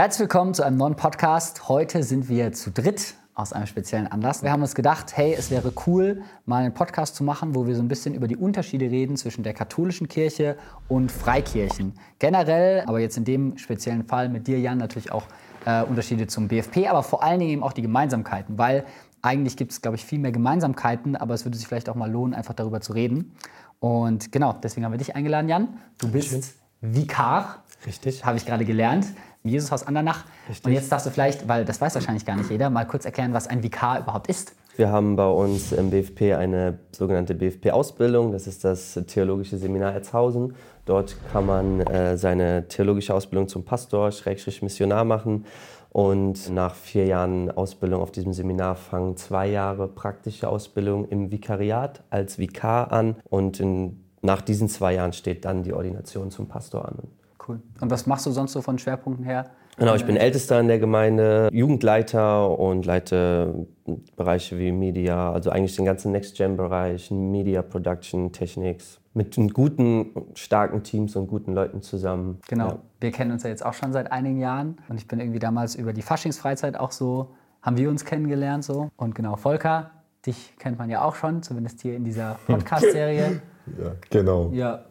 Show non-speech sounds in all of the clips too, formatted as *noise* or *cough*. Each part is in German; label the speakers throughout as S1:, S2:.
S1: Herzlich willkommen zu einem neuen Podcast. Heute sind wir zu dritt aus einem speziellen Anlass. Wir haben uns gedacht, hey, es wäre cool, mal einen Podcast zu machen, wo wir so ein bisschen über die Unterschiede reden zwischen der katholischen Kirche und Freikirchen. Generell, aber jetzt in dem speziellen Fall mit dir, Jan, natürlich auch äh, Unterschiede zum BFP, aber vor allen Dingen eben auch die Gemeinsamkeiten, weil eigentlich gibt es, glaube ich, viel mehr Gemeinsamkeiten, aber es würde sich vielleicht auch mal lohnen, einfach darüber zu reden. Und genau, deswegen haben wir dich eingeladen, Jan. Du bist Vikar.
S2: Richtig.
S1: Habe ich gerade gelernt. Im Jesushaus Andernach.
S2: Richtig.
S1: Und jetzt darfst du vielleicht, weil das weiß wahrscheinlich gar nicht jeder, mal kurz erklären, was ein Vikar überhaupt ist.
S2: Wir haben bei uns im BFP eine sogenannte BFP-Ausbildung. Das ist das Theologische Seminar Erzhausen. Dort kann man äh, seine theologische Ausbildung zum Pastor, Schrägstrich Missionar machen. Und nach vier Jahren Ausbildung auf diesem Seminar fangen zwei Jahre praktische Ausbildung im Vikariat als Vikar an. Und in, nach diesen zwei Jahren steht dann die Ordination zum Pastor an.
S1: Cool. Und was machst du sonst so von Schwerpunkten her?
S2: Genau, ich bin Ältester in der Gemeinde, Jugendleiter und leite Bereiche wie Media, also eigentlich den ganzen Next-Gen-Bereich, Media Production, Technics, mit guten, starken Teams und guten Leuten zusammen.
S1: Genau.
S2: Ja.
S1: Wir kennen uns ja jetzt auch schon seit einigen Jahren. Und ich bin irgendwie damals über die Faschingsfreizeit auch so, haben wir uns kennengelernt so. Und genau, Volker, dich kennt man ja auch schon, zumindest hier in dieser *laughs* Podcast-Serie.
S3: Ja, genau.
S1: ja,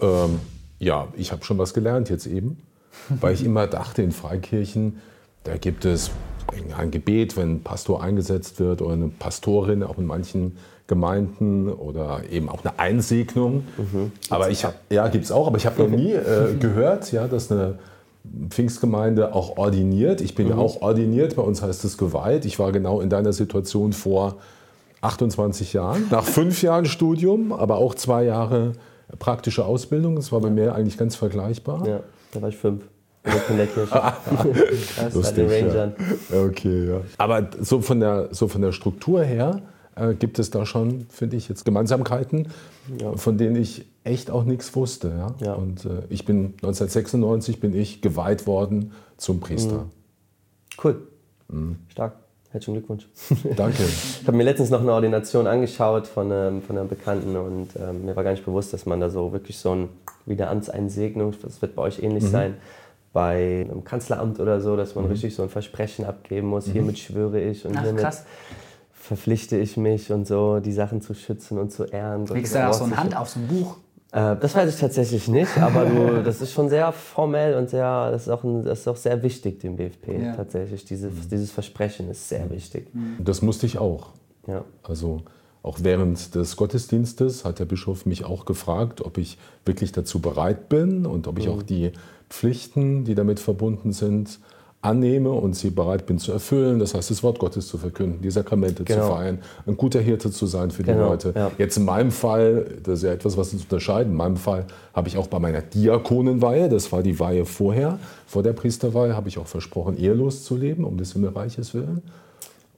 S3: Ähm, ja, ich habe schon was gelernt jetzt eben, weil ich immer dachte, in Freikirchen, da gibt es ein Gebet, wenn ein Pastor eingesetzt wird oder eine Pastorin, auch in manchen Gemeinden oder eben auch eine Einsegnung. Aber ich habe, ja, gibt es auch, aber ich habe noch nie äh, *laughs* gehört, ja, dass eine Pfingstgemeinde auch ordiniert. Ich bin auch ordiniert, bei uns heißt es geweiht. Ich war genau in deiner Situation vor 28 Jahren, nach fünf Jahren Studium, aber auch zwei Jahre praktische Ausbildung. Das war bei mir eigentlich ganz vergleichbar.
S2: Ja, da war ich fünf. *laughs* Den Rangern.
S3: Ja. Okay, ja. Aber so von der, so von der Struktur her äh, gibt es da schon, finde ich, jetzt Gemeinsamkeiten,
S2: Ja.
S3: von denen ich echt auch nichts wusste. Ja?
S2: Ja.
S3: Und äh, ich bin 1996 bin ich geweiht worden zum Priester.
S2: Cool. Stark. Herzlichen Glückwunsch.
S3: Danke.
S2: Ich habe mir letztens noch eine Ordination angeschaut von, ähm, von einer Bekannten und ähm, mir war gar nicht bewusst, dass man da so wirklich so ein, wie eine Amtseinsegnung, das wird bei euch ähnlich
S3: Mhm.
S2: sein, bei einem Kanzleramt oder so, dass man richtig so ein Versprechen abgeben muss, hiermit schwöre ich und
S1: Ach,
S2: hiermit
S1: krass.
S2: verpflichte ich mich und so, die Sachen zu schützen und zu ehren.
S1: Kriegst du da auch so eine Hand auf so ein Buch?
S2: Äh, das weiß ich tatsächlich nicht, aber du, *laughs* das ist schon sehr formell und sehr, das ist auch, ein, das ist auch sehr wichtig, dem BFP
S1: Ja.
S2: tatsächlich. Diese, Dieses Versprechen ist sehr wichtig.
S3: Das musste ich auch.
S2: Ja.
S3: Also auch während des Gottesdienstes hat der Bischof mich auch gefragt, ob ich wirklich dazu bereit bin und ob ich auch die Pflichten, die damit verbunden sind, annehme und sie bereit bin zu erfüllen. Das heißt, das Wort Gottes zu verkünden, die Sakramente zu
S2: Genau.
S3: feiern, ein guter Hirte zu sein für die
S2: Genau,
S3: Leute.
S2: ja.
S3: Jetzt in meinem Fall, das ist ja etwas, was uns unterscheidet, in meinem Fall habe ich auch bei meiner Diakonenweihe, das war die Weihe vorher, vor der Priesterweihe, habe ich auch versprochen, ehelos zu leben, um des Himmelreiches willen.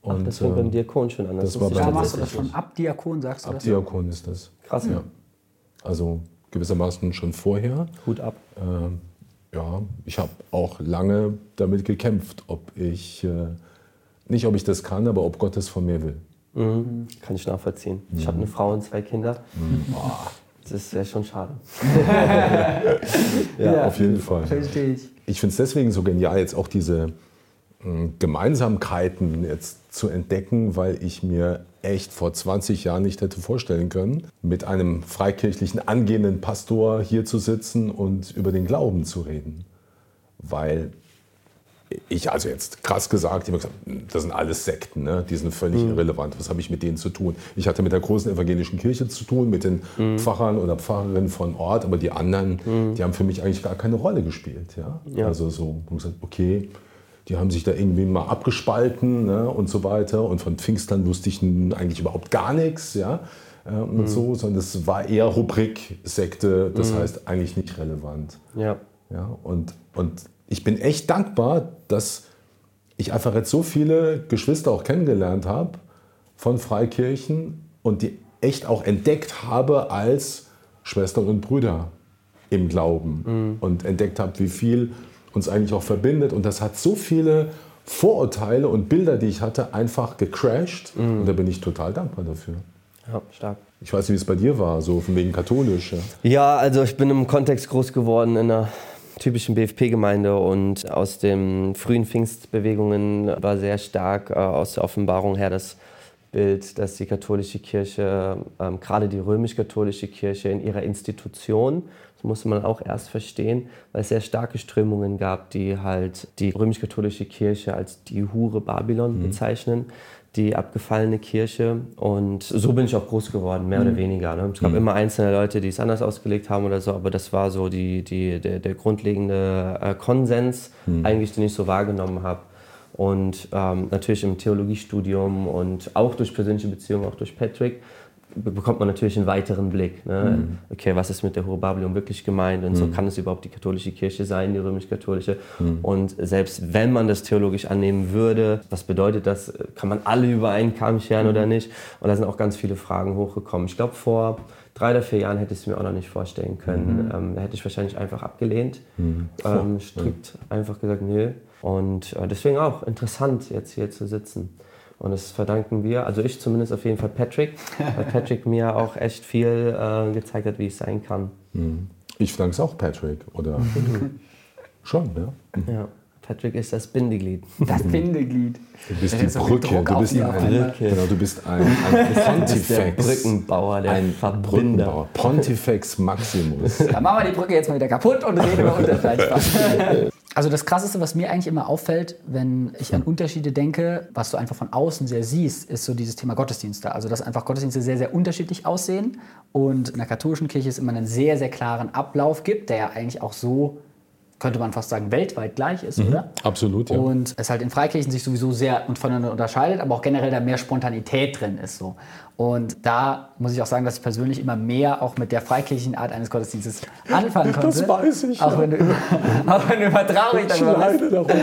S2: Ach, das fängt beim Diakon schon an.
S3: das war
S1: Da machst du das schon ab Diakon, sagst du das?
S3: Diakon ist das.
S2: Krass.
S3: Ja. Also gewissermaßen schon vorher.
S2: Hut ab.
S3: Ähm, ja, ich habe auch lange damit gekämpft, ob ich, äh, nicht ob ich das kann, aber ob Gott das von mir will.
S2: Mhm. Kann ich nachvollziehen. Ich habe eine Frau und zwei Kinder. Boah, das ist ja schon schade. *laughs*
S3: Ja, auf jeden Fall.
S1: Verstehe ich.
S3: Ich finde es deswegen so genial, jetzt auch diese mh, Gemeinsamkeiten jetzt zu entdecken, weil ich mir echt vor 20 Jahren nicht hätte vorstellen können, mit einem freikirchlichen angehenden Pastor hier zu sitzen und über den Glauben zu reden. Weil ich, also jetzt krass gesagt, ich habe gesagt, das sind alles Sekten, ne? die sind völlig irrelevant. Was habe ich mit denen zu tun? Ich hatte mit der großen evangelischen Kirche zu tun, mit den Pfarrern oder Pfarrerinnen von Ort, aber die anderen, die haben für mich eigentlich gar keine Rolle gespielt. Ja?
S2: Ja.
S3: Also so, ich gesagt, okay, die haben sich da irgendwie mal abgespalten ne? und so weiter. Und von Pfingstern wusste ich nun eigentlich überhaupt gar nichts. Ja? äh, Und so, sondern es war eher Rubrik Sekte, das heißt eigentlich nicht relevant.
S2: Ja.
S3: Ja, und, und ich bin echt dankbar, dass ich einfach jetzt so viele Geschwister auch kennengelernt habe von Freikirchen und die echt auch entdeckt habe als Schwestern und Brüder im Glauben und entdeckt habe, wie viel uns eigentlich auch verbindet. Und das hat so viele Vorurteile und Bilder, die ich hatte, einfach gecrashed. Und da bin ich total dankbar dafür.
S2: Ja, stark.
S3: Ich weiß nicht, wie es bei dir war, so von wegen katholisch. Ja.
S2: Ja, also ich bin im Kontext groß geworden in einer typischen BFP-Gemeinde und aus den frühen Pfingstbewegungen war sehr stark äh, aus der Offenbarung her das Bild, dass die katholische Kirche, ähm, gerade die römisch-katholische Kirche in ihrer Institution, das muss man auch erst verstehen, weil es sehr starke Strömungen gab, die halt die römisch-katholische Kirche als die Hure Babylon mhm. bezeichnen die abgefallene Kirche. Und so bin ich auch groß geworden, mehr mhm. oder weniger. Ne? Es gab mhm. immer einzelne Leute, die es anders ausgelegt haben oder so, aber das war so die, die, der, der grundlegende äh, Konsens, mhm. eigentlich, den ich so wahrgenommen habe. Und ähm, natürlich im Theologiestudium und auch durch persönliche Beziehungen, auch durch Patrick, bekommt man natürlich einen weiteren Blick. Ne? Mhm. Okay, was ist mit der Hohe Babylon wirklich gemeint und mhm. so kann es überhaupt die katholische Kirche sein, die römisch-katholische. Mhm. Und selbst wenn man das theologisch annehmen würde, was bedeutet das? Kann man alle über einen Kamm scheren oder mhm. nicht? Und da sind auch ganz viele Fragen hochgekommen. Ich glaube, vor drei oder vier Jahren hätte ich es mir auch noch nicht vorstellen können. Mhm. Ähm, da hätte ich wahrscheinlich einfach abgelehnt, mhm. ähm, strikt einfach gesagt, nö. Und äh, deswegen auch interessant, jetzt hier zu sitzen. Und das verdanken wir, also ich zumindest auf jeden Fall Patrick, *laughs* weil Patrick mir auch echt viel äh, gezeigt hat, wie es sein kann.
S3: Mhm. Ich verdanke es auch Patrick, oder? *laughs* Schon, ja.
S2: Ja. Patrick ist das Bindeglied.
S1: Das Bindeglied.
S3: Du bist die Brücke. Du bist, ein, genau, du bist ein, ein *laughs* Pontifex.
S2: Der Brückenbauer, der
S3: ein Verbinder. Brückenbauer. Pontifex Maximus. *laughs*
S1: Dann machen wir die Brücke jetzt mal wieder kaputt und reden über Unterscheidsfach. *laughs* Also das Krasseste, was mir eigentlich immer auffällt, wenn ich an Unterschiede denke, was du einfach von außen sehr siehst, ist so dieses Thema Gottesdienste. Also dass einfach Gottesdienste sehr, sehr unterschiedlich aussehen und in der katholischen Kirche es immer einen sehr, sehr klaren Ablauf gibt, der ja eigentlich auch so könnte man fast sagen, weltweit gleich ist, mhm, oder?
S3: Absolut, ja.
S1: Und es halt in Freikirchen sich sowieso sehr voneinander unterscheidet, aber auch generell da mehr Spontanität drin ist. So. Und da muss ich auch sagen, dass ich persönlich immer mehr auch mit der freikirchlichen Art eines Gottesdienstes anfangen *laughs* konnte.
S3: Das weiß ich.
S1: Auch, ja. wenn, du, *laughs* auch wenn du immer traurig darüber bist.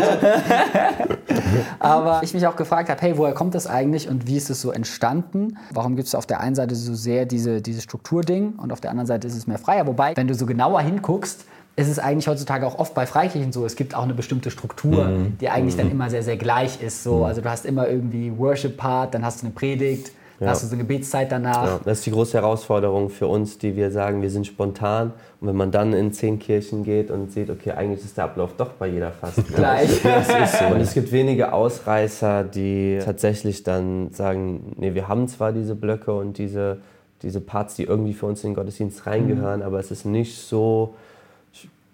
S1: *laughs* aber ich mich auch gefragt habe, hey, woher kommt das eigentlich und wie ist es so entstanden? Warum gibt es auf der einen Seite so sehr diese, dieses Strukturding und auf der anderen Seite ist es mehr freier? Wobei, wenn du so genauer hinguckst, ist es eigentlich heutzutage auch oft bei Freikirchen so, es gibt auch eine bestimmte Struktur, mhm. die eigentlich mhm. dann immer sehr, sehr gleich ist. So. Mhm. Also du hast immer irgendwie Worship-Part, dann hast du eine Predigt, dann ja. hast du so eine Gebetszeit danach. Ja,
S2: das ist die große Herausforderung für uns, die wir sagen, wir sind spontan. Und wenn man dann in zehn Kirchen geht und sieht, okay, eigentlich ist der Ablauf doch bei jeder fast *laughs*
S1: gleich. *laughs*
S2: ist so. *laughs* Und es gibt wenige Ausreißer, die tatsächlich dann sagen, nee, wir haben zwar diese Blöcke und diese, diese Parts, die irgendwie für uns in den Gottesdienst reingehören, mhm. aber es ist nicht so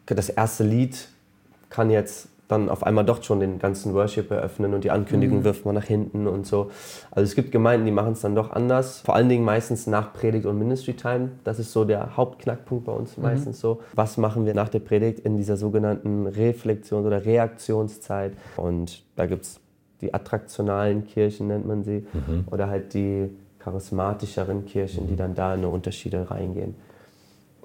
S2: das erste Lied kann jetzt dann auf einmal doch schon den ganzen Worship eröffnen und die Ankündigung mhm. wirft man nach hinten und so. Also es gibt Gemeinden, die machen es dann doch anders. Vor allen Dingen meistens nach Predigt und Ministry Time. Das ist so der Hauptknackpunkt bei uns mhm. meistens so. Was machen wir nach der Predigt in dieser sogenannten Reflexions- oder Reaktionszeit? Und da gibt es die attraktionalen Kirchen, nennt man sie, mhm. oder halt die charismatischeren Kirchen, die dann da in Unterschiede reingehen.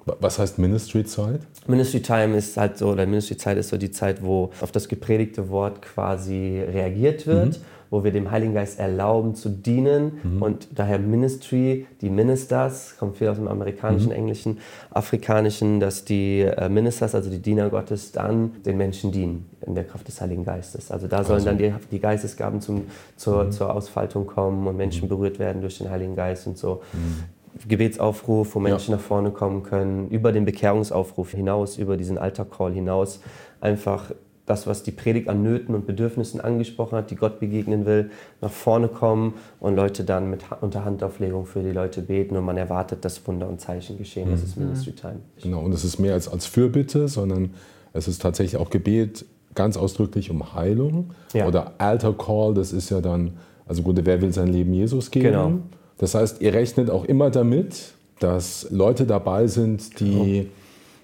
S3: Was heißt Ministry-Zeit?
S2: Ministry-Time ist halt so, oder Ministry-Zeit ist so die Zeit, wo auf das gepredigte Wort quasi reagiert wird, mhm. wo wir dem Heiligen Geist erlauben zu dienen mhm. und daher Ministry, die Ministers, kommt viel aus dem amerikanischen, mhm. englischen, afrikanischen, dass die äh, Ministers, also die Diener Gottes, dann den Menschen dienen in der Kraft des Heiligen Geistes. Also da sollen also. dann die, die Geistesgaben zum, zur, mhm. zur Ausfaltung kommen und Menschen mhm. berührt werden durch den Heiligen Geist und so. Mhm. Gebetsaufruf, wo Menschen ja. nach vorne kommen können, über den Bekehrungsaufruf hinaus, über diesen Altarcall hinaus, einfach das, was die Predigt an Nöten und Bedürfnissen angesprochen hat, die Gott begegnen will, nach vorne kommen und Leute dann mit unter Handauflegung für die Leute beten und man erwartet, dass Wunder und Zeichen geschehen. Mhm. Das ist Ministry Time.
S3: Genau, und es ist mehr als, als Fürbitte, sondern es ist tatsächlich auch Gebet ganz ausdrücklich um Heilung. Ja. Oder Altar Call, das ist ja dann, also gut, wer will sein Leben Jesus geben? Genau. Das heißt, ihr rechnet auch immer damit, dass Leute dabei sind, die oh.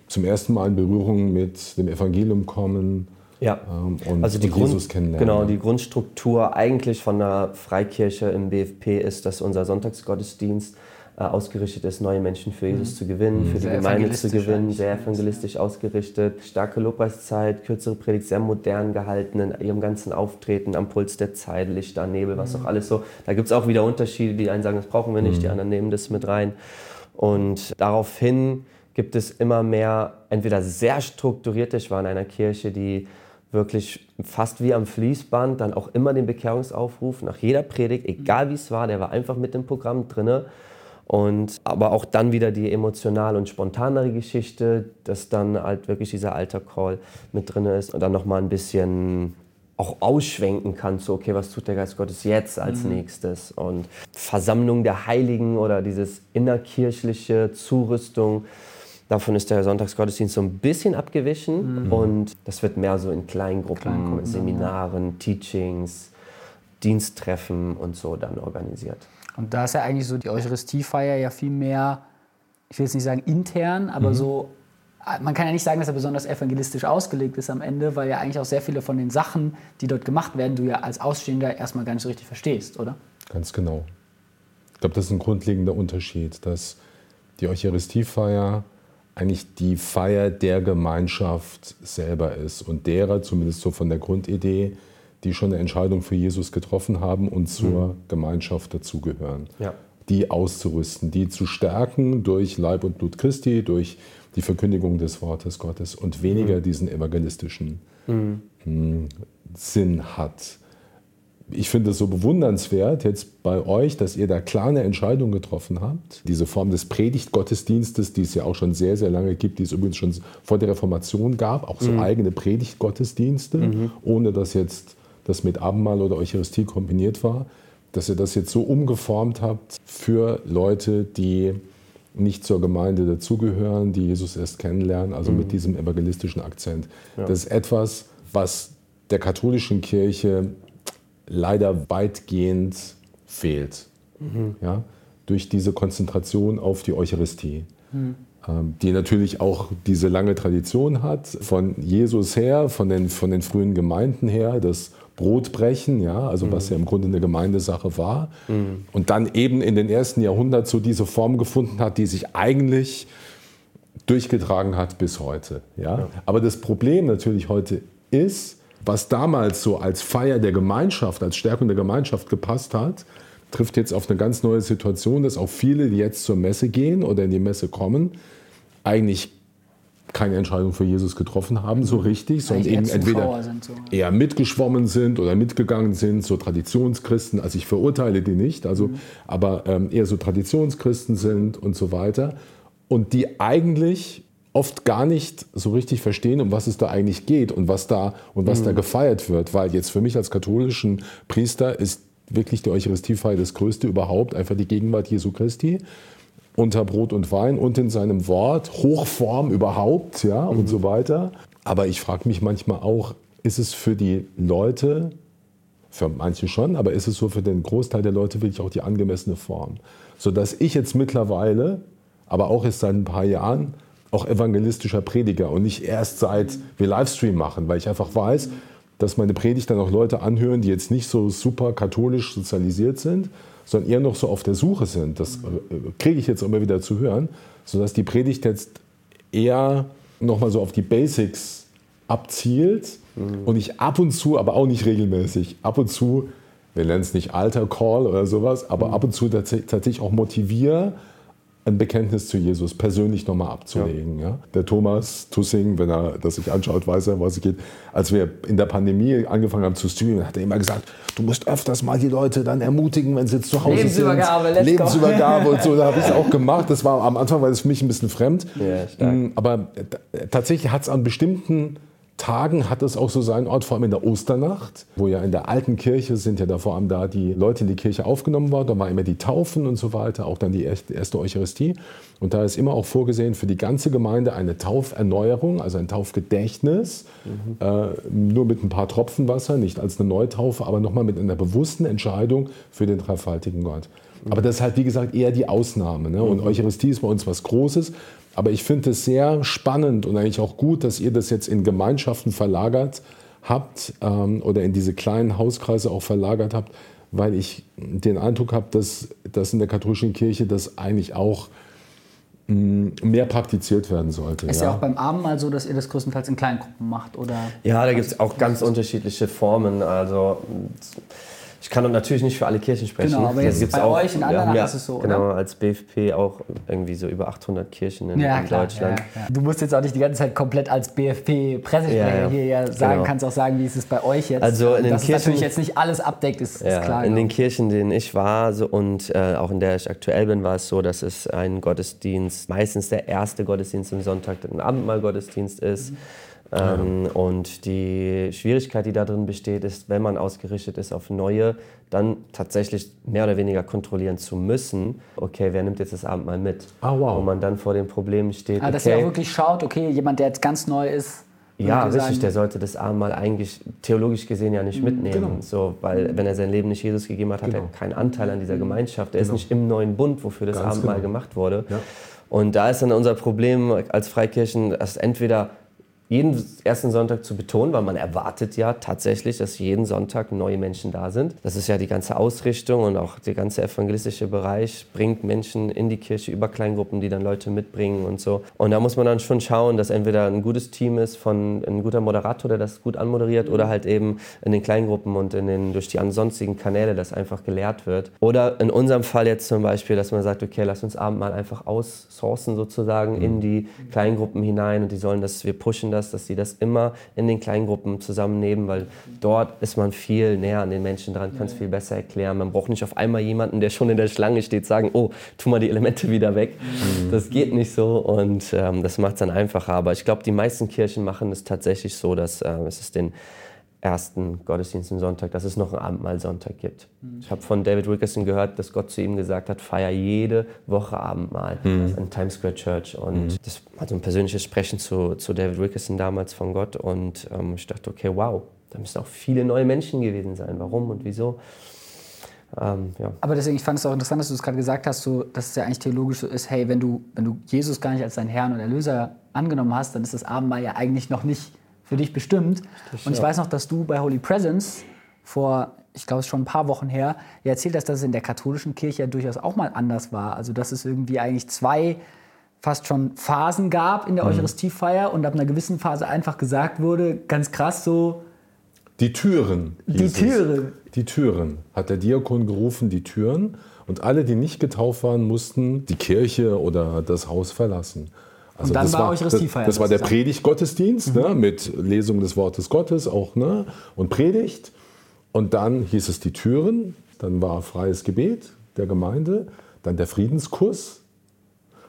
S3: zum ersten Mal in Berührung mit dem Evangelium kommen
S2: ja. Ähm, und, also die und Grund, Jesus kennenlernen. Genau, die Grundstruktur eigentlich von der Freikirche im BFP ist, dass unser Sonntagsgottesdienst ausgerichtet ist, neue Menschen für Jesus mhm. zu gewinnen, mhm. für die Gemeinde zu gewinnen, sehr evangelistisch ausgerichtet, starke Lobpreiszeit, kürzere Predigt, sehr modern gehalten in ihrem ganzen Auftreten, am Puls der Zeit, Licht, Nebel, was mhm. auch alles so. Da gibt es auch wieder Unterschiede, die einen sagen, das brauchen wir nicht, die anderen nehmen das mit rein. Und daraufhin gibt es immer mehr, entweder sehr strukturierte, ich war in einer Kirche, die wirklich fast wie am Fließband dann auch immer den Bekehrungsaufruf nach jeder Predigt, egal wie es war, der war einfach mit dem Programm drinne Und aber auch dann wieder die emotional und spontanere Geschichte, dass dann halt wirklich dieser Alter-Call mit drin ist und dann nochmal ein bisschen auch ausschwenken kann zu, okay, was tut der Geist Gottes jetzt als mhm. nächstes? Und Versammlung der Heiligen oder dieses innerkirchliche Zurüstung, davon ist der Sonntagsgottesdienst so ein bisschen abgewichen mhm. und das wird mehr so in Kleingruppen, Kleingruppen Seminaren, ja. Teachings, Diensttreffen und so dann organisiert.
S1: Und da ist ja eigentlich so die Eucharistiefeier ja viel mehr, ich will jetzt nicht sagen intern, aber mhm. so man kann ja nicht sagen, dass er besonders evangelistisch ausgelegt ist am Ende, weil ja eigentlich auch sehr viele von den Sachen, die dort gemacht werden, du ja als Ausstehender erstmal gar nicht so richtig verstehst, oder?
S3: Ganz genau. Ich glaube, das ist ein grundlegender Unterschied, dass die Eucharistiefeier eigentlich die Feier der Gemeinschaft selber ist und derer, zumindest so von der Grundidee, die schon eine Entscheidung für Jesus getroffen haben und zur mhm. Gemeinschaft dazugehören. Ja. Die auszurüsten, die zu stärken durch Leib und Blut Christi, durch die Verkündigung des Wortes Gottes und weniger mhm. diesen evangelistischen mhm. Sinn hat. Ich finde es so bewundernswert jetzt bei euch, dass ihr da klar eine Entscheidung getroffen habt. Diese Form des Predigtgottesdienstes, die es ja auch schon sehr, sehr lange gibt, die es übrigens schon vor der Reformation gab, auch so mhm. eigene Predigtgottesdienste, mhm. ohne dass jetzt das mit Abendmahl oder Eucharistie kombiniert war, dass ihr das jetzt so umgeformt habt für Leute, die nicht zur Gemeinde dazugehören, die Jesus erst kennenlernen, also mhm. mit diesem evangelistischen Akzent. Ja. Das ist etwas, was der katholischen Kirche leider weitgehend fehlt. Mhm. Ja? Durch diese Konzentration auf die Eucharistie. Mhm. Ähm, die natürlich auch diese lange Tradition hat, von Jesus her, von den, von den frühen Gemeinden her, das Brotbrechen, ja, also mhm. was ja im Grunde eine Gemeindesache war. Mhm. Und dann eben in den ersten Jahrhunderten so diese Form gefunden hat, die sich eigentlich durchgetragen hat bis heute. Ja? ja. Aber das Problem natürlich heute ist, was damals so als Feier der Gemeinschaft, als Stärkung der Gemeinschaft gepasst hat, trifft jetzt auf eine ganz neue Situation, dass auch viele, die jetzt zur Messe gehen oder in die Messe kommen, eigentlich keine Entscheidung für Jesus getroffen haben, so richtig, sondern eben entweder so. eher mitgeschwommen sind oder mitgegangen sind, so Traditionschristen. Also ich verurteile die nicht, also, mhm. aber ähm, eher so Traditionschristen sind und so weiter. Und die eigentlich oft gar nicht so richtig verstehen, um was es da eigentlich geht und was da und was mhm. da gefeiert wird. Weil jetzt für mich als katholischen Priester ist wirklich die Eucharistiefeier das Größte überhaupt, einfach die Gegenwart Jesu Christi unter Brot und Wein und in seinem Wort, Hochform überhaupt, ja, mhm. und so weiter. Aber ich frage mich manchmal auch, ist es für die Leute, für manche schon, aber ist es so für den Großteil der Leute wirklich auch die angemessene Form? Sodass ich jetzt mittlerweile, aber auch erst seit ein paar Jahren, auch evangelistischer Prediger und nicht erst seit wir Livestream machen, weil ich einfach weiß, dass meine Predigt dann auch Leute anhören, die jetzt nicht so super katholisch sozialisiert sind, sondern eher noch so auf der Suche sind. Das äh, kriege ich jetzt immer wieder zu hören, sodass die Predigt jetzt eher nochmal so auf die Basics abzielt mhm. und ich ab und zu, aber auch nicht regelmäßig, ab und zu, wir nennen es nicht Alter Call oder sowas, aber mhm. ab und zu tatsächlich auch motiviere, ein Bekenntnis zu Jesus persönlich nochmal abzulegen. Ja. ja. Der Thomas Tussing, wenn er das sich anschaut, weiß er, was es geht. Als wir in der Pandemie angefangen haben zu streamen, hat er immer gesagt, du musst öfters mal die Leute dann ermutigen, wenn sie jetzt zu Hause
S1: Lebensübergabe,
S3: sind. Lebensübergabe und so. Da habe ich es auch *laughs* gemacht. Das war am Anfang war das für mich ein bisschen fremd. Ja, mm, Aber tatsächlich hat es an bestimmten Tagen hat es auch so seinen Ort, vor allem in der Osternacht, wo ja in der alten Kirche sind ja da vor allem da die Leute in die Kirche aufgenommen worden, da war immer die Taufen und so weiter, auch dann die erste Eucharistie. Und da ist immer auch vorgesehen für die ganze Gemeinde eine Tauferneuerung, also ein Taufgedächtnis, mhm. äh, nur mit ein paar Tropfen Wasser, nicht als eine Neutaufe, aber nochmal mit einer bewussten Entscheidung für den dreifaltigen Gott. Mhm. Aber das ist halt, wie gesagt, eher die Ausnahme. Ne? Und mhm. Eucharistie ist bei uns was Großes. Aber ich finde es sehr spannend und eigentlich auch gut, dass ihr das jetzt in Gemeinschaften verlagert habt ähm, oder in diese kleinen Hauskreise auch verlagert habt, weil ich den Eindruck habe, dass, dass in der katholischen Kirche das eigentlich auch mm, mehr praktiziert werden sollte.
S1: Ist ja. ja auch beim Abendmahl so, dass ihr das größtenteils in Kleingruppen macht, oder?
S2: Ja, da gibt es auch ganz unterschiedliche Formen. Also Ich kann natürlich nicht für alle Kirchen sprechen.
S1: Genau, aber jetzt bei euch in anderen
S2: ja,
S1: ist es so,
S2: Genau,
S1: oder?
S2: als BFP auch irgendwie so über 800 Kirchen in,
S1: Ja,
S2: in
S1: klar.
S2: Deutschland.
S1: ja. Du musst jetzt auch nicht die ganze Zeit komplett als BFP-Pressesprecher hier ja sagen,
S2: Genau.
S1: kannst auch sagen, wie ist es bei euch jetzt.
S2: Also in den
S1: Dass es
S2: Kirchen-
S1: natürlich jetzt nicht alles abdeckt, ist, ist klar.
S2: in den
S1: genau.
S2: Kirchen, in denen ich war so, und äh, auch in der ich aktuell bin, war es so, dass es ein Gottesdienst, meistens der erste Gottesdienst im Sonntag, ein Abendmahlgottesdienst ist. Ähm, Und die Schwierigkeit, die da drin besteht, ist, wenn man ausgerichtet ist auf neue, dann tatsächlich mehr oder weniger kontrollieren zu müssen, okay, wer nimmt jetzt das Abendmahl mit?
S3: Ah, wow.
S2: Und man dann vor den Problemen steht,
S1: Ah, dass
S2: okay,
S1: ihr auch wirklich schaut, okay, jemand, der jetzt ganz neu ist.
S2: ja, richtig, der sollte das Abendmahl eigentlich theologisch gesehen ja nicht mitnehmen. So, weil wenn er sein Leben nicht Jesus gegeben hat, hat
S3: Genau.
S2: er keinen Anteil an dieser Gemeinschaft. Er ist nicht im neuen Bund, wofür das
S3: Ganz
S2: Abendmahl
S3: genau.
S2: gemacht wurde.
S3: Ja.
S2: Und da ist dann unser Problem als Freikirchen, dass entweder jeden ersten Sonntag zu betonen, weil man erwartet ja tatsächlich, dass jeden Sonntag neue Menschen da sind. Das ist ja die ganze Ausrichtung und auch der ganze evangelistische Bereich bringt Menschen in die Kirche über Kleingruppen, die dann Leute mitbringen und so. Und da muss man dann schon schauen, dass entweder ein gutes Team ist von ein guter Moderator, der das gut anmoderiert, oder halt eben in den Kleingruppen und in den, durch die ansonstigen Kanäle das einfach gelehrt wird. Oder in unserem Fall jetzt zum Beispiel, dass man sagt, okay, lass uns Abendmahl einfach aussourcen sozusagen in die Kleingruppen hinein und die sollen das, wir pushen das, dass sie das immer in den Kleingruppen zusammennehmen, weil dort ist man viel näher an den Menschen dran, kann es viel besser erklären. Man braucht nicht auf einmal jemanden, der schon in der Schlange steht, sagen, oh, tu mal die Elemente wieder weg. Das geht nicht so und ähm, das macht es dann einfacher. Aber ich glaube, die meisten Kirchen machen es tatsächlich so, dass äh, es ist den ersten Gottesdienst am Sonntag, dass es noch einen Abendmahl-Sonntag gibt. Ich habe von David Wilkerson gehört, dass Gott zu ihm gesagt hat, feier jede Woche Abendmahl in Times Square Church. Und das war so ein persönliches Sprechen zu, zu David Wilkerson damals von Gott. Und ähm, ich dachte, okay, wow, da müssen auch viele neue Menschen gewesen sein. Warum und wieso? Ähm, ja.
S1: Aber deswegen, ich fand es auch interessant, dass du es gerade gesagt hast, so, dass es ja eigentlich theologisch so ist, hey, wenn du, wenn du Jesus gar nicht als deinen Herrn und Erlöser angenommen hast, dann ist das Abendmahl ja eigentlich noch nicht für dich bestimmt. und ich
S2: ja.
S1: weiß noch, dass du bei Holy Presence vor, ich glaube, es ist schon ein paar Wochen her, ja erzählt hast, dass es in der katholischen Kirche ja durchaus auch mal anders war. Also, dass es irgendwie eigentlich zwei fast schon Phasen gab in der Eucharistiefeier und ab einer gewissen Phase einfach gesagt wurde, ganz krass so,
S3: Die Türen.
S1: Die
S3: hieß es.
S1: Türen.
S3: Die Türen. Hat der Diakon gerufen, die Türen. Und alle, die nicht getauft waren, mussten die Kirche oder das Haus verlassen. Also
S1: Und dann
S3: das
S1: war
S3: das,
S1: Eucharistiefeier
S3: das war der. Predigtgottesdienst ne, mit Lesung des Wortes Gottes auch ne, und Predigt. Und dann hieß es die Türen. Dann war freies Gebet der Gemeinde. Dann der Friedenskuss.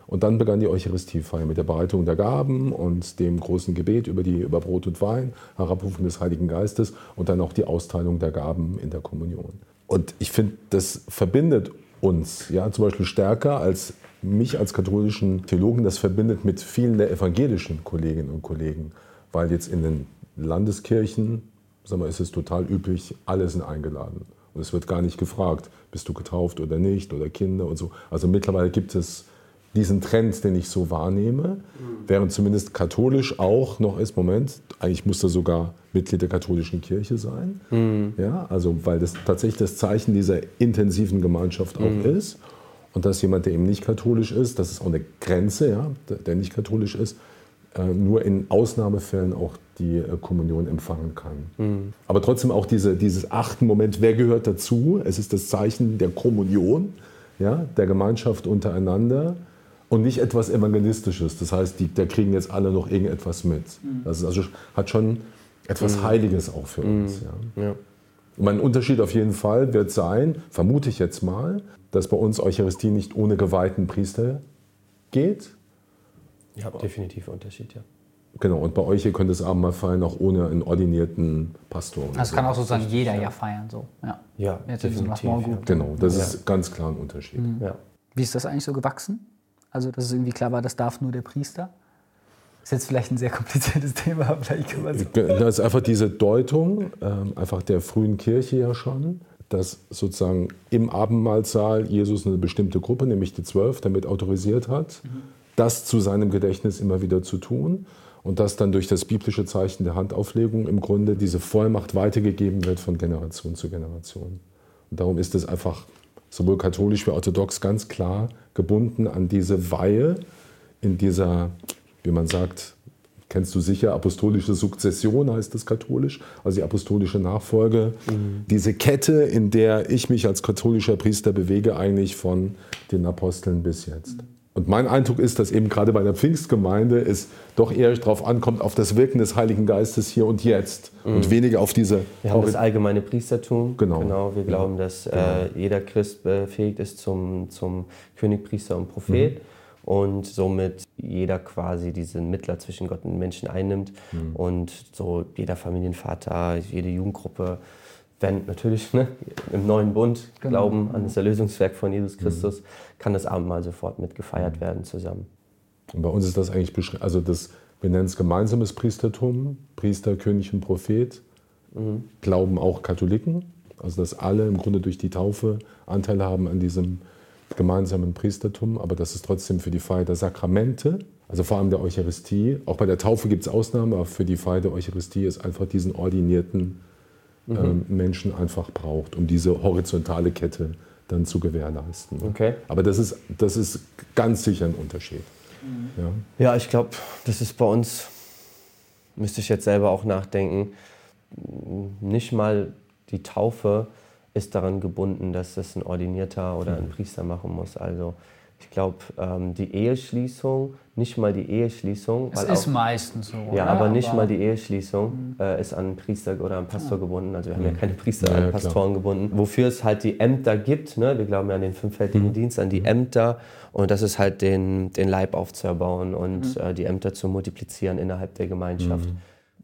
S3: Und dann begann die Eucharistiefeier mit der Bereitung der Gaben und dem großen Gebet über, die, über Brot und Wein, Herabrufen des Heiligen Geistes und dann auch die Austeilung der Gaben in der Kommunion. Und ich finde, das verbindet uns ja, zum Beispiel stärker als mich als katholischen Theologen, das verbindet mit vielen der evangelischen Kolleginnen und Kollegen. Weil jetzt in den Landeskirchen, sag mal, ist es total üblich, alle sind eingeladen. Und es wird gar nicht gefragt, bist du getauft oder nicht oder Kinder und so. Also mittlerweile gibt es diesen Trend, den ich so wahrnehme, während zumindest katholisch auch noch ist, Moment, eigentlich muss er sogar Mitglied der katholischen Kirche sein, ja, also weil das tatsächlich das Zeichen dieser intensiven Gemeinschaft auch ist und dass jemand, der eben nicht katholisch ist, das ist auch eine Grenze, ja, der- nicht katholisch ist, äh, nur in Ausnahmefällen auch die äh, Kommunion empfangen kann. Aber trotzdem auch diese, dieses achten Moment, wer gehört dazu? Es ist das Zeichen der Kommunion, ja, der Gemeinschaft untereinander und nicht etwas Evangelistisches. Das heißt, die, da kriegen jetzt alle noch irgendetwas mit. Das ist also, hat schon etwas Heiliges auch für uns. Ja.
S2: Ja.
S3: Mein Unterschied auf jeden Fall wird sein, vermute ich jetzt mal, dass bei uns Eucharistie nicht ohne geweihten Priester geht.
S2: ja, definitiv Unterschied, ja.
S3: Genau, und bei euch, ihr könnt das Abendmahl feiern, auch ohne einen ordinierten Pastor.
S1: das
S3: so.
S1: kann auch sozusagen jeder ja feiern. So. Ja,
S2: Ja,
S1: Jetzt
S2: definitiv, ja.
S3: Genau, das
S2: Ja.
S3: ist ganz klar ein Unterschied.
S2: Ja.
S1: Wie ist das eigentlich so gewachsen? Also, dass es irgendwie klar war, das darf nur der Priester? Ist jetzt vielleicht ein sehr kompliziertes *laughs* Thema, aber vielleicht kann man es.
S3: Das ist einfach diese Deutung, ähm, einfach der frühen Kirche ja schon, dass sozusagen im Abendmahlsaal Jesus eine bestimmte Gruppe, nämlich die Zwölf, damit autorisiert hat, das zu seinem Gedächtnis immer wieder zu tun und dass dann durch das biblische Zeichen der Handauflegung im Grunde diese Vollmacht weitergegeben wird von Generation zu Generation. Und darum ist es einfach sowohl katholisch wie orthodox ganz klar gebunden an diese Weihe in dieser, wie man sagt, kennst du sicher, apostolische Sukzession heißt es katholisch, also die apostolische Nachfolge. Mhm. Diese Kette, in der ich mich als katholischer Priester bewege, eigentlich von den Aposteln bis jetzt. Und mein Eindruck ist, dass eben gerade bei der Pfingstgemeinde es doch eher darauf ankommt, auf das Wirken des Heiligen Geistes hier und jetzt mhm. und weniger auf diese.
S2: Wir haben das allgemeine Priestertum.
S3: Genau.
S2: genau wir glauben, dass genau. äh, jeder Christ befähigt ist zum, zum König, Priester und Prophet. Mhm und somit jeder quasi diesen Mittler zwischen Gott und Menschen einnimmt mhm. und so jeder Familienvater, jede Jugendgruppe, wenn natürlich ne, im neuen Bund genau. glauben an das Erlösungswerk von Jesus mhm. Christus, mhm. kann das Abendmahl sofort mitgefeiert mhm. werden zusammen.
S3: Und bei uns ist das eigentlich beschrieben, also das, wir nennen es gemeinsames Priestertum, Priester, König und Prophet, mhm. glauben auch Katholiken, also dass alle im Grunde durch die Taufe Anteil haben an diesem gemeinsamen Priestertum, aber das ist trotzdem für die Feier der Sakramente, also vor allem der Eucharistie. Auch bei der Taufe gibt es Ausnahmen, aber für die Feier der Eucharistie ist einfach diesen ordinierten mhm. ähm, Menschen einfach braucht, um diese horizontale Kette dann zu gewährleisten.
S2: Okay.
S3: Aber das ist, das ist ganz sicher ein Unterschied.
S2: Mhm. Ja. ja, ich glaube, das ist bei uns, müsste ich jetzt selber auch nachdenken, nicht mal die Taufe ist daran gebunden, dass das ein Ordinierter oder ein mhm. Priester machen muss. Also ich glaube, ähm, die Eheschließung, nicht mal die Eheschließung.
S1: Das ist auch, meistens so.
S2: Ja, aber nicht aber mal die Eheschließung mhm. äh, ist an einen Priester oder einen Pastor ja. gebunden. Also wir haben ja mhm. keine Priester ja, an Pastoren klar. gebunden. Wofür es halt die Ämter gibt. Ne? Wir glauben ja an den fünffältigen mhm. Dienst, an die Ämter. Und das ist halt den, den Leib aufzubauen und mhm. äh, die Ämter zu multiplizieren innerhalb der Gemeinschaft. Mhm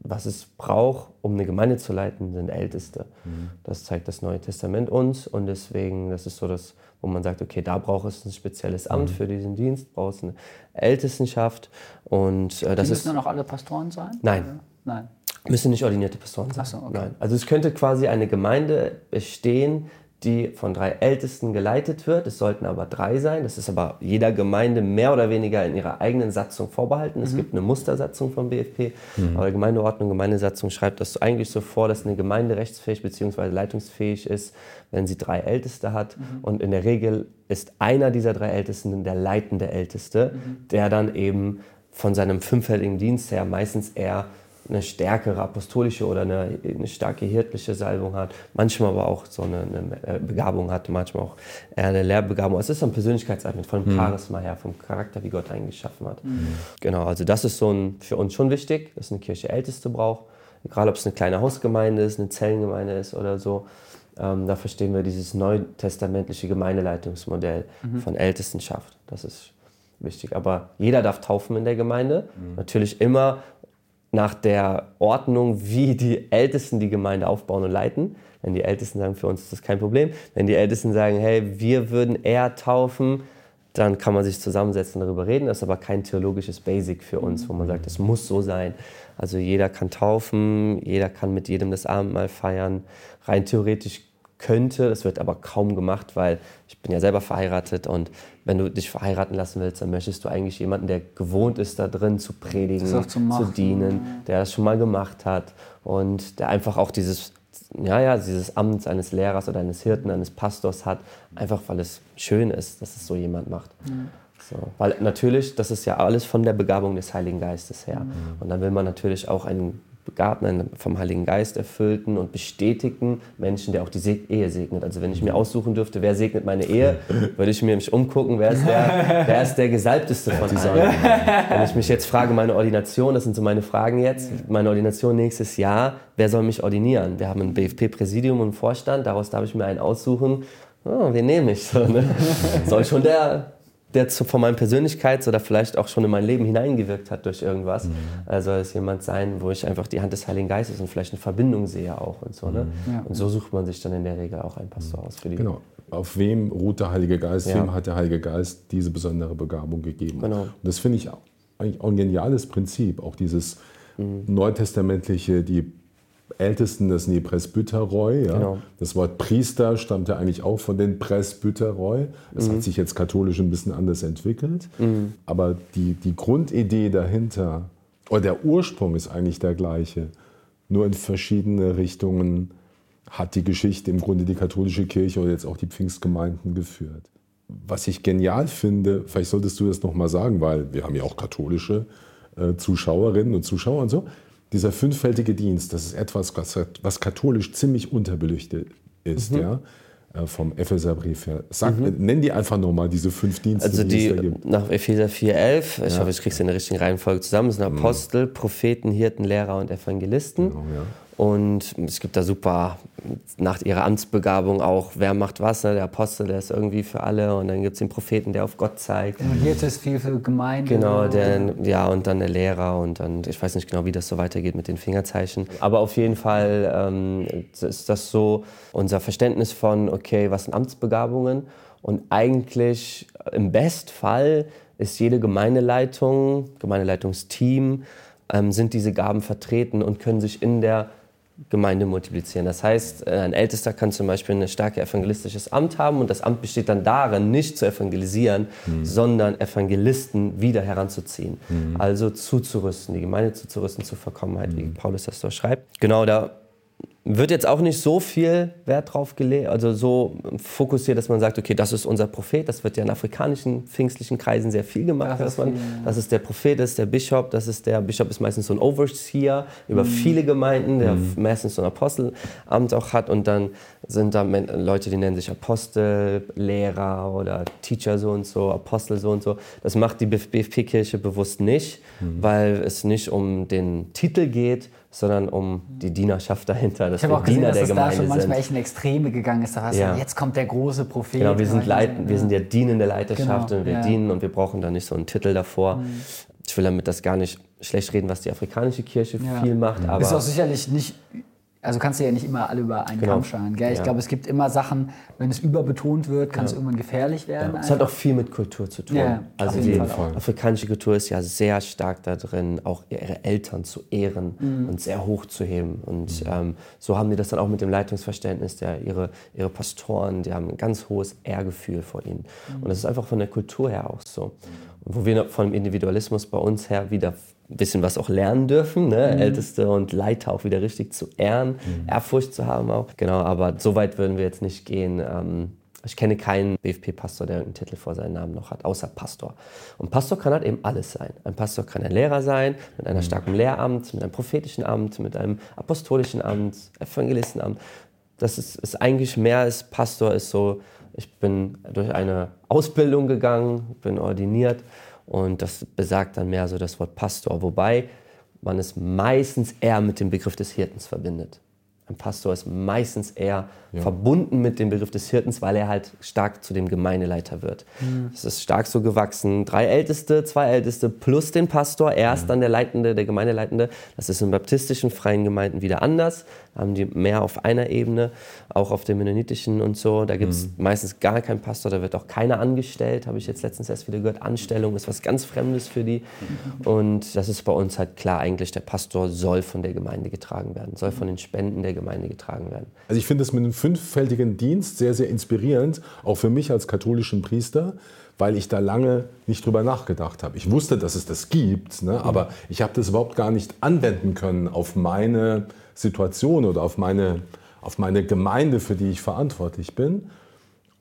S2: was es braucht, um eine Gemeinde zu leiten, sind Älteste. Mhm. Das zeigt das Neue Testament uns und deswegen, das ist so das, wo man sagt, okay, da braucht es ein spezielles Amt mhm. für diesen Dienst, braucht es eine Ältestenschaft und
S1: äh, das müssen ist. dann auch alle Pastoren sein?
S2: Nein.
S1: Oder? Nein.
S2: Müssen nicht ordinierte Pastoren sein.
S1: So, okay.
S2: Nein. Also es könnte quasi eine Gemeinde bestehen, die von drei Ältesten geleitet wird. Es sollten aber drei sein. Das ist aber jeder Gemeinde mehr oder weniger in ihrer eigenen Satzung vorbehalten. Es mhm. gibt eine Mustersatzung vom BFP, mhm. aber Gemeindeordnung, Gemeindesatzung schreibt das eigentlich so vor, dass eine Gemeinde rechtsfähig bzw. leitungsfähig ist, wenn sie drei Älteste hat. Mhm. Und in der Regel ist einer dieser drei Ältesten der leitende Älteste, mhm. der dann eben von seinem fünffältigen Dienst her meistens eher eine stärkere apostolische oder eine, eine starke hirtliche Salbung hat, manchmal aber auch so eine, eine, äh, Begabung hat, manchmal auch eine Lehrbegabung. Es ist ein Persönlichkeitseignis von dem mhm. Charisma her, vom Charakter, wie Gott einen geschaffen hat. Mhm. Genau, also das ist so ein, für uns schon wichtig, dass eine Kirche Älteste braucht, egal ob es eine kleine Hausgemeinde ist, eine Zellengemeinde ist oder so. Ähm, da verstehen wir dieses neutestamentliche Gemeindeleitungsmodell mhm. von Ältestenschaft. Das ist wichtig. Aber jeder darf taufen in der Gemeinde. Mhm. Natürlich immer nach der Ordnung, wie die Ältesten die Gemeinde aufbauen und leiten. Wenn die Ältesten sagen, für uns ist das kein Problem. Wenn die Ältesten sagen, hey, wir würden eher taufen, dann kann man sich zusammensetzen und darüber reden. Das ist aber kein theologisches Basic für uns, wo man sagt, das muss so sein. Also jeder kann taufen, jeder kann mit jedem das Abendmahl feiern. Rein theoretisch könnte, das wird aber kaum gemacht, weil ich bin ja selber verheiratet und wenn du dich verheiraten lassen willst, dann möchtest du eigentlich jemanden, der gewohnt ist, da drin zu predigen, zu, zu, dienen, der das schon mal gemacht hat und der einfach auch dieses, ja, ja, dieses Amt eines Lehrers oder eines Hirten, eines Pastors hat, einfach weil es schön ist, dass es so jemand macht. Mhm. So, weil natürlich, das ist ja alles von der Begabung des Heiligen Geistes her. Mhm. Und dann will man natürlich auch einen begabten, einen vom Heiligen Geist erfüllten und bestätigten Menschen, der auch die Ehe segnet. Also wenn ich mir aussuchen dürfte, wer segnet meine Ehe, würde ich mir mich umgucken, wer ist der, *laughs* wer ist der Gesalbteste von allen. Wenn ich mich jetzt frage, meine Ordination, das sind so meine Fragen jetzt, meine Ordination nächstes Jahr, wer soll mich ordinieren? Wir haben ein BFP-Präsidium und Vorstand, daraus darf ich mir einen aussuchen. Oh, wen nehme ich? So, ne? *laughs* Soll schon der der zu, von meinem Persönlichkeits- oder vielleicht auch schon in mein Leben hineingewirkt hat durch irgendwas. Mhm. Also es jemand sein, wo ich einfach die Hand des Heiligen Geistes und vielleicht eine Verbindung sehe auch und so. Ne? Mhm. Ja. Und so sucht man sich dann in der Regel auch einen Pastor mhm. aus für die.
S3: Genau. Auf wem ruht der Heilige Geist? Ja. Wem hat der Heilige Geist diese besondere Begabung gegeben?
S2: Genau.
S3: Und das finde ich eigentlich auch ein geniales Prinzip, auch dieses mhm. neutestamentliche, die Ältesten, das sind die Presbyteroi. Ja. Genau. Das Wort Priester stammt ja eigentlich auch von den Presbyteroi. Das mhm. hat sich jetzt katholisch ein bisschen anders entwickelt. Mhm. Aber die, die Grundidee dahinter, oder der Ursprung ist eigentlich der gleiche. Nur in verschiedene Richtungen hat die Geschichte im Grunde die katholische Kirche oder jetzt auch die Pfingstgemeinden geführt. Was ich genial finde, vielleicht solltest du das nochmal sagen, weil wir haben ja auch katholische äh, Zuschauerinnen und Zuschauer und so. Dieser fünffältige Dienst, das ist etwas, was, was katholisch ziemlich unterbeleuchtet ist. Mhm. Ja? Äh, vom Epheserbrief her. Sag, mhm. Nenn die einfach nochmal diese fünf Dienste.
S2: Also die, die nach Epheser 4,11, ich ja. hoffe, ich kriege es in der richtigen Reihenfolge zusammen, sind mhm. Apostel, mhm. Propheten, Hirten, Lehrer und Evangelisten. Genau, ja. Und es gibt da super, nach ihrer Amtsbegabung auch, wer macht was. Ne? Der Apostel, der ist irgendwie für alle. Und dann gibt es den Propheten, der auf Gott zeigt.
S1: Und hier ist viel für Gemeinde.
S2: Genau, der, ja, und dann der Lehrer. Und dann, ich weiß nicht genau, wie das so weitergeht mit den Fingerzeichen. Aber auf jeden Fall ähm, ist das so unser Verständnis von, okay, was sind Amtsbegabungen? Und eigentlich im Bestfall ist jede Gemeindeleitung, Gemeindeleitungsteam, ähm, sind diese Gaben vertreten und können sich in der Gemeinde multiplizieren. Das heißt, äh, ein Ältester kann zum Beispiel ein starkes evangelistisches Amt haben und das Amt besteht dann darin, nicht zu evangelisieren, mhm. sondern Evangelisten wieder heranzuziehen. Mhm. Also zuzurüsten, die Gemeinde zuzurüsten zur Verkommenheit, mhm. wie Paulus das so schreibt. Genau, da wird jetzt auch nicht so viel Wert drauf gelegt, also so fokussiert, dass man sagt, okay, das ist unser Prophet. Das wird ja in afrikanischen, pfingstlichen Kreisen sehr viel gemacht, das dass man, das ist der Prophet, das ist der Bischof, das ist der Bischof ist meistens so ein Overseer über mhm. viele Gemeinden, der mhm. meistens so ein Apostelamt auch hat und dann sind da Leute, die nennen sich Apostel, Lehrer oder Teacher so und so, Apostel so und so. Das macht die BFP-Kirche bewusst nicht, mhm. weil es nicht um den Titel geht, sondern um die Dienerschaft dahinter.
S1: Dass ich habe auch gesehen, Diener dass es da schon manchmal echt in Extreme gegangen ist. Da ja. jetzt kommt der große Prophet.
S2: Genau, wir sind, Leiten, wir sind ja dienende Leiterschaft genau, und wir ja. dienen und wir brauchen da nicht so einen Titel davor. Mhm. Ich will damit das gar nicht schlecht reden, was die afrikanische Kirche ja. viel macht.
S1: Aber ist auch sicherlich nicht also kannst du ja nicht immer alle über einen genau. Kamm scheren. Gell? Ich ja. glaube, es gibt immer Sachen, wenn es überbetont wird, kann ja. es irgendwann gefährlich werden.
S2: Es hat auch viel mit Kultur zu tun. Ja, also die afrikanische Kultur ist ja sehr stark da drin, auch ihre Eltern zu ehren mhm. und sehr hoch zu heben. Und mhm. ähm, so haben die das dann auch mit dem Leitungsverständnis, der, ihre, ihre Pastoren, die haben ein ganz hohes Ehrgefühl vor ihnen. Mhm. Und das ist einfach von der Kultur her auch so. Und wo wir vom Individualismus bei uns her wieder ein bisschen was auch lernen dürfen, ne? Mhm. Älteste und Leiter auch wieder richtig zu ehren, mhm. Ehrfurcht zu haben auch. Genau, aber so weit würden wir jetzt nicht gehen. Ähm, ich kenne keinen BFP-Pastor, der einen Titel vor seinem Namen noch hat, außer Pastor. Und Pastor kann halt eben alles sein. Ein Pastor kann ein Lehrer sein, mit einem mhm. starken Lehramt, mit einem prophetischen Amt, mit einem apostolischen Amt, Evangelistenamt. Das ist, ist eigentlich mehr als Pastor, ist so, ich bin durch eine Ausbildung gegangen, bin ordiniert und das besagt dann mehr so das Wort Pastor, wobei man es meistens eher mit dem Begriff des Hirtens verbindet. Ein Pastor ist meistens eher ja. verbunden mit dem Begriff des Hirtens, weil er halt stark zu dem Gemeindeleiter wird. Mhm. Es ist stark so gewachsen. Drei Älteste, zwei Älteste plus den Pastor, er ist mhm. dann der Leitende, der Gemeindeleitende. Das ist in baptistischen freien Gemeinden wieder anders. Da haben die mehr auf einer Ebene, auch auf dem mennonitischen und so. Da gibt es mhm. meistens gar keinen Pastor, da wird auch keiner angestellt, habe ich jetzt letztens erst wieder gehört. Anstellung ist was ganz Fremdes für die. Und das ist bei uns halt klar eigentlich, der Pastor soll von der Gemeinde getragen werden, soll von den Spenden der Gemeinde getragen werden.
S3: Also ich finde es mit einem fünffältigen Dienst sehr, sehr inspirierend, auch für mich als katholischen Priester, weil ich da lange nicht drüber nachgedacht habe. Ich wusste, dass es das gibt, ne, mhm. aber ich habe das überhaupt gar nicht anwenden können auf meine Situation oder auf meine, auf meine Gemeinde, für die ich verantwortlich bin.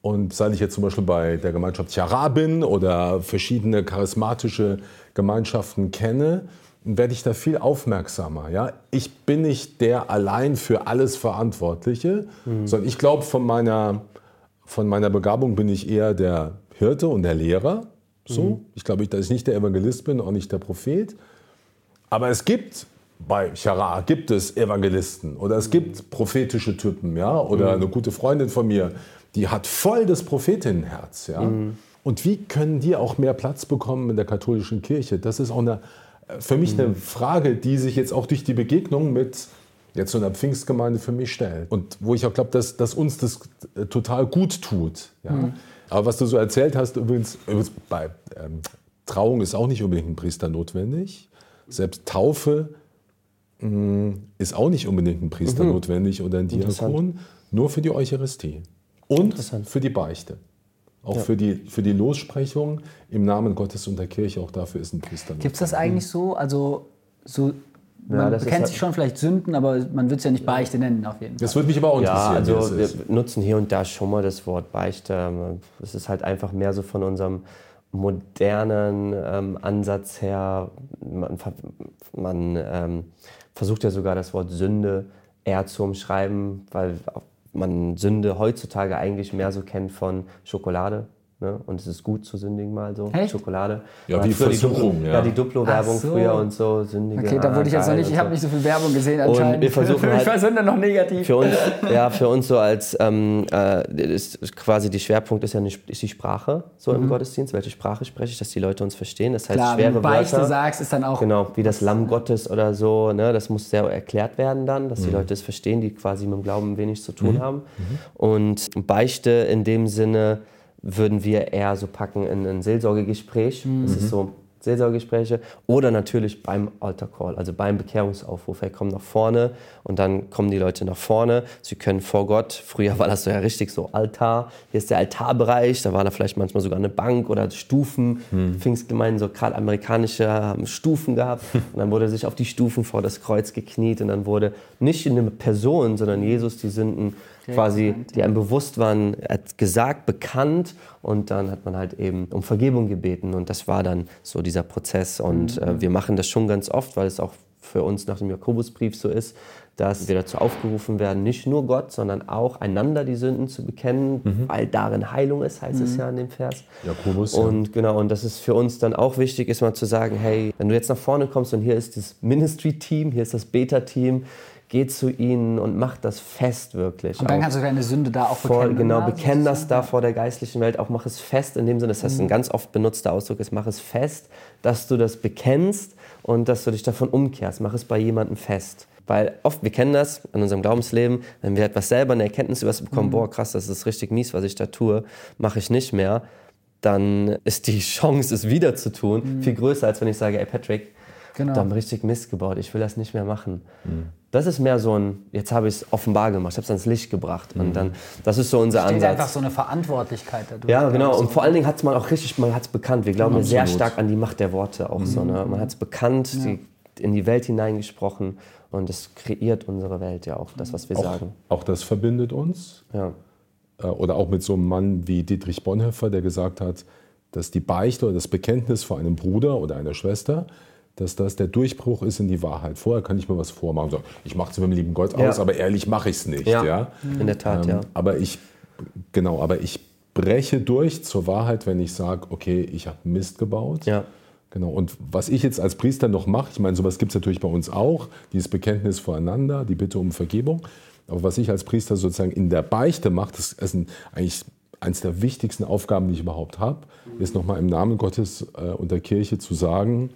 S3: Und seit ich jetzt zum Beispiel bei der Gemeinschaft Chara bin oder verschiedene charismatische Gemeinschaften kenne, werde ich da viel aufmerksamer. Ja? Ich bin nicht der allein für alles Verantwortliche, mhm. sondern ich glaube, von meiner, von meiner Begabung bin ich eher der Hirte und der Lehrer. So. Mhm. Ich glaube, dass ich nicht der Evangelist bin, auch nicht der Prophet. Aber es gibt bei Chara gibt es Evangelisten oder es gibt prophetische Typen, ja, oder mhm. eine gute Freundin von mir, die hat voll das Prophetinnenherz, ja. Mhm. Und wie können die auch mehr Platz bekommen in der katholischen Kirche? Das ist auch eine für mich eine Frage, die sich jetzt auch durch die Begegnung mit jetzt so einer Pfingstgemeinde für mich stellt. Und wo ich auch glaube, dass, dass uns das äh, total gut tut. Ja? Mhm. Aber was du so erzählt hast, übrigens, übrigens bei ähm, Trauung ist auch nicht unbedingt ein Priester notwendig. Selbst Taufe mh, mm, ist auch nicht unbedingt ein Priester mhm. notwendig oder ein Diakon. Nur für die Eucharistie. Und für die Beichte. Auch ja. für, die, für die Lossprechung im Namen Gottes und der Kirche, auch dafür ist ein Priester.
S1: Gibt es das eigentlich so? Also, so man ja, bekennt halt sich schon vielleicht Sünden, aber man wird es ja nicht Beichte nennen, auf jeden Fall.
S3: Das würde mich aber auch interessieren.
S2: Ja, also wir nutzen hier und da schon mal das Wort Beichte. Es ist halt einfach mehr so von unserem modernen ähm, Ansatz her. Man, man ähm, versucht ja sogar das Wort Sünde eher zu umschreiben, weil man Sünde heutzutage eigentlich mehr so kennt von Schokolade. Ne? Und es ist gut zu sündigen mal so.
S1: Echt?
S2: Schokolade.
S3: Ja, wie Versuchung,
S2: die
S3: ja.
S2: ja. die Duplo-Werbung
S1: so.
S2: früher und so. Sündige
S1: Okay, da würde ich jetzt noch nicht, ich habe nicht so viel Werbung gesehen anscheinend.
S2: wir versuchen *laughs*
S1: Für mich
S2: halt-
S1: war Sünde noch negativ.
S2: Für uns, *laughs* ja, für uns so als ähm, äh, ist, quasi die Schwerpunkt ist ja nicht, ist die Sprache so im Gottesdienst. Welche Sprache spreche ich, dass die Leute uns verstehen? Das heißt,
S1: Mhm. Klar, wenn
S2: schwere
S1: du Beichte
S2: Wörter.
S1: sagst, ist dann auch
S2: Genau, wie das Lamm Gottes oder so, ne, das muss sehr erklärt werden dann, dass die
S1: Mhm.
S2: Leute es verstehen, die quasi mit dem Glauben wenig zu tun haben. Und Beichte in dem Sinne würden wir eher so packen in ein Seelsorgegespräch.
S1: Mhm.
S2: Das ist so Seelsorgegespräche oder natürlich beim Altar Call, also beim Bekehrungsaufruf. Er kommt nach vorne und dann kommen die Leute nach vorne. Sie können vor Gott, früher war das so ja richtig so Altar, hier ist der Altarbereich, da war da vielleicht manchmal sogar eine Bank oder Stufen. Pfingstgemeinden, so gerade amerikanische, haben Stufen gehabt *laughs* und dann wurde sich auf die Stufen vor das Kreuz gekniet und dann wurde nicht eine Person, sondern Jesus die Sünden quasi, die einem bewusst waren, hat gesagt, bekannt und dann hat man halt eben um Vergebung gebeten und das war dann so dieser Prozess und äh, wir machen das schon ganz oft, weil es auch für uns nach dem Jakobusbrief so ist, dass wir dazu aufgerufen werden, nicht nur Gott, sondern auch einander die Sünden zu bekennen, weil darin Heilung ist, heißt es ja in dem Vers.
S3: Jakobus, ja.
S2: Und genau, und das ist für uns dann auch wichtig, ist mal zu sagen, hey, wenn du jetzt nach vorne kommst und hier ist das Ministry-Team, hier ist das Beta-Team, geh zu ihnen und mach das fest wirklich.
S1: Und dann
S2: Auch
S1: kannst du deine Sünde da auch
S2: voll,
S1: bekennen.
S2: genau, bekenn das da vor der geistlichen Welt, auch mach es fest in dem Sinne, das heißt,
S1: Mhm.
S2: ein ganz oft benutzter Ausdruck ist, mach es fest, dass du das bekennst und dass du dich davon umkehrst, mach es bei jemandem fest. Weil oft, wir kennen das in unserem Glaubensleben, wenn wir etwas selber eine Erkenntnis über was bekommen,
S1: Mhm.
S2: boah krass, das ist richtig mies, was ich da tue, mache ich nicht mehr, dann ist die *laughs* Chance, es wieder zu tun, viel größer, als wenn ich sage, ey Patrick,
S1: Mhm. Genau.
S2: da haben wir richtig Mist gebaut, ich will das nicht mehr machen. Das ist mehr so ein, jetzt habe ich es offenbar gemacht, ich habe es ans Licht gebracht. Und dann, das ist so unser
S1: Steht
S2: Ansatz.
S1: einfach so eine Verantwortlichkeit dadurch.
S2: Ja, genau. Und vor allen Dingen hat es man auch richtig, man hat es bekannt. Wir glauben ja sehr stark an die Macht der Worte auch so. Ne? Man hat es bekannt, die, in die Welt hineingesprochen und es kreiert unsere Welt ja auch, das, was wir
S3: auch,
S2: sagen.
S3: auch das verbindet uns.
S2: Ja.
S3: Äh, Oder auch mit so einem Mann wie Dietrich Bonhoeffer, der gesagt hat, dass die Beichte oder das Bekenntnis vor einem Bruder oder einer Schwester, dass das der Durchbruch ist in die Wahrheit. Vorher kann ich mir was vormachen. So, ich mache es mit dem lieben Gott
S2: Ja.
S3: aus, aber ehrlich mache ich es nicht.
S2: Ja,
S3: Ja.
S2: in der Tat,
S3: Ähm,
S2: ja.
S3: Aber ich, genau, aber ich breche durch zur Wahrheit, wenn ich sage, okay, ich habe Mist gebaut.
S2: Ja.
S3: Genau. Und was ich jetzt als Priester noch mache, ich meine, sowas gibt es natürlich bei uns auch, dieses Bekenntnis voreinander, die Bitte um Vergebung. Aber was ich als Priester sozusagen in der Beichte mache, das ist ein, eigentlich eines der wichtigsten Aufgaben, die ich überhaupt habe, ist nochmal im Namen Gottes äh, und der Kirche zu sagen,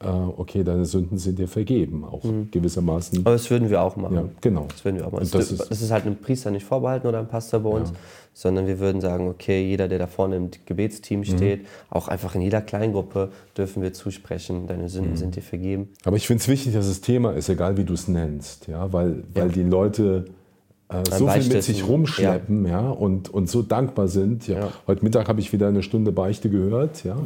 S3: okay, deine Sünden sind dir vergeben, auch gewissermaßen.
S2: Aber das würden wir auch machen.
S3: Ja, genau.
S2: Das würden wir auch machen. Das,
S3: das ist-
S2: halt einem Priester nicht vorbehalten oder einem Pastor bei uns, sondern wir würden sagen, okay, jeder, der da vorne im Gebetsteam steht, auch einfach in jeder Kleingruppe dürfen wir zusprechen, deine Sünden sind dir vergeben.
S3: Aber ich finde es wichtig, dass das Thema ist, egal wie du es nennst, ja, weil, weil die Leute äh, so viel mit sich rumschleppen ja. und, und so dankbar sind. Ja.
S2: Ja.
S3: Heute Mittag habe ich wieder eine Stunde Beichte gehört. Ja.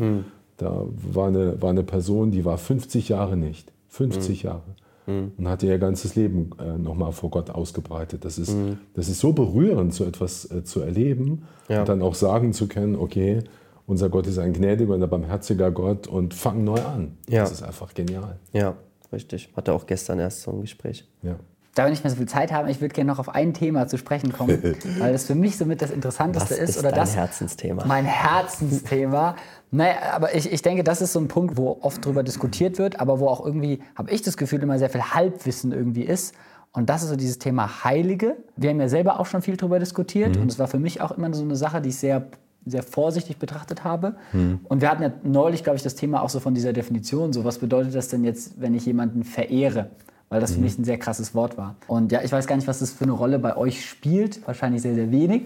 S3: Da war eine, war eine Person, die war 50 Jahre nicht. 50 Jahre. Und hatte ihr ganzes Leben äh, nochmal vor Gott ausgebreitet. Das ist, das ist so berührend, so etwas äh, zu erleben
S2: Ja.
S3: und dann auch sagen zu können, okay, unser Gott ist ein gnädiger und ein barmherziger Gott und fang neu an.
S2: Ja.
S3: Das ist einfach genial.
S2: Ja, richtig. Hatte auch gestern erst so ein Gespräch.
S3: Ja.
S1: Da wir nicht mehr so viel Zeit haben, ich würde gerne noch auf ein Thema zu sprechen kommen, *laughs* weil das für mich somit das Interessanteste ist.
S2: ist
S1: oder
S2: dein
S1: das
S2: Herzensthema?
S1: Mein Herzensthema. naja, aber ich, ich denke, das ist so ein Punkt, wo oft drüber diskutiert wird, aber wo auch irgendwie, habe ich das Gefühl, immer sehr viel Halbwissen irgendwie ist. Und das ist so dieses Thema Heilige. Wir haben ja selber auch schon viel drüber diskutiert und es war für mich auch immer so eine Sache, die ich sehr sehr vorsichtig betrachtet habe. Und wir hatten ja neulich, glaube ich, das Thema auch so von dieser Definition, so was bedeutet das denn jetzt, wenn ich jemanden verehre? Weil das für mich ein sehr krasses Wort war. Und ja, ich weiß gar nicht, was das für eine Rolle bei euch spielt. Wahrscheinlich sehr, sehr wenig.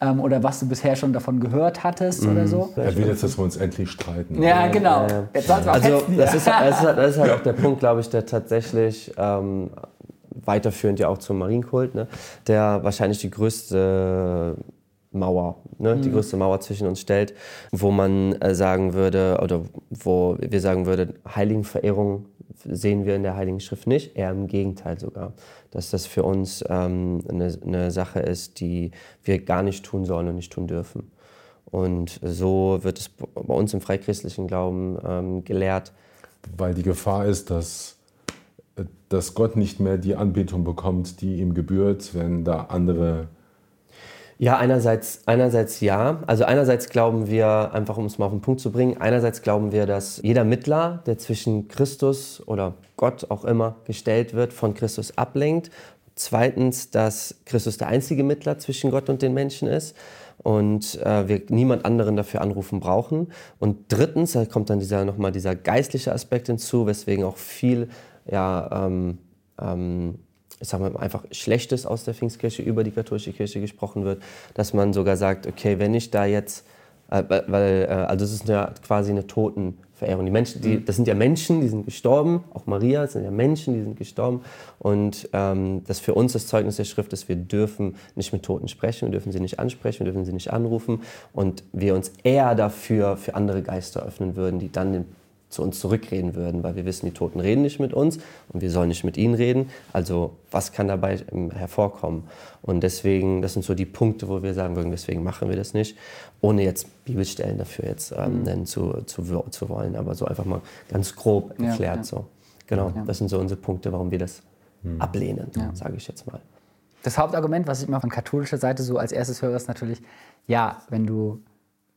S1: Ähm, oder was du bisher schon davon gehört hattest oder so.
S3: Er will jetzt, dass wir uns endlich streiten.
S1: Ja, genau. Jetzt soll's mal
S2: Also das ist, das, ist, halt- das ist halt auch der Punkt, glaube ich, der tatsächlich ähm, weiterführend ja auch zum Marienkult, ne, der wahrscheinlich die größte Mauer, ne, die größte Mauer zwischen uns stellt, wo man äh, sagen würde, oder wo wir sagen würden, Heiligenverehrung sehen wir in der Heiligen Schrift nicht, eher im Gegenteil sogar. Dass das für uns ähm, eine, eine Sache ist, die wir gar nicht tun sollen und nicht tun dürfen. Und so wird es bei uns im freichristlichen Glauben ähm, gelehrt.
S3: Weil die Gefahr ist, dass, dass Gott nicht mehr die Anbetung bekommt, die ihm gebührt, wenn da andere
S2: ja, einerseits, einerseits ja. Also einerseits glauben wir, einfach um es mal auf den Punkt zu bringen, einerseits glauben wir, dass jeder Mittler, der zwischen Christus oder Gott auch immer gestellt wird, von Christus ablenkt. Zweitens, dass Christus der einzige Mittler zwischen Gott und den Menschen ist und äh, wir niemand anderen dafür anrufen brauchen. Und drittens, da kommt dann dieser, nochmal dieser geistliche Aspekt hinzu, weswegen auch viel ja, ähm, ähm, ich sag mal, einfach Schlechtes aus der Pfingstkirche über die katholische Kirche gesprochen wird, dass man sogar sagt, okay, wenn ich da jetzt, äh, weil, äh, also es ist ja quasi eine Totenverehrung. Die Menschen, die, mhm. das sind ja Menschen, die sind gestorben, auch Maria, das sind ja Menschen, die sind gestorben. Und ähm, das für uns das Zeugnis der Schrift ist, wir dürfen nicht mit Toten sprechen, wir dürfen sie nicht ansprechen, wir dürfen sie nicht anrufen. Und wir uns eher dafür für andere Geister öffnen würden, die dann den zu uns zurückreden würden, weil wir wissen, die Toten reden nicht mit uns und wir sollen nicht mit ihnen reden. Also was kann dabei ähm, hervorkommen? Und deswegen, das sind so die Punkte, wo wir sagen würden, deswegen machen wir das nicht, ohne jetzt Bibelstellen dafür jetzt ähm, mhm. nennen zu, zu, zu, wollen, aber so einfach mal ganz grob erklärt. Ja, ja. So. Genau, ja. das sind so unsere Punkte, warum wir das mhm. ablehnen, sage ich jetzt mal.
S1: Das Hauptargument, was ich immer von katholischer Seite so als erstes höre, ist natürlich, ja, wenn du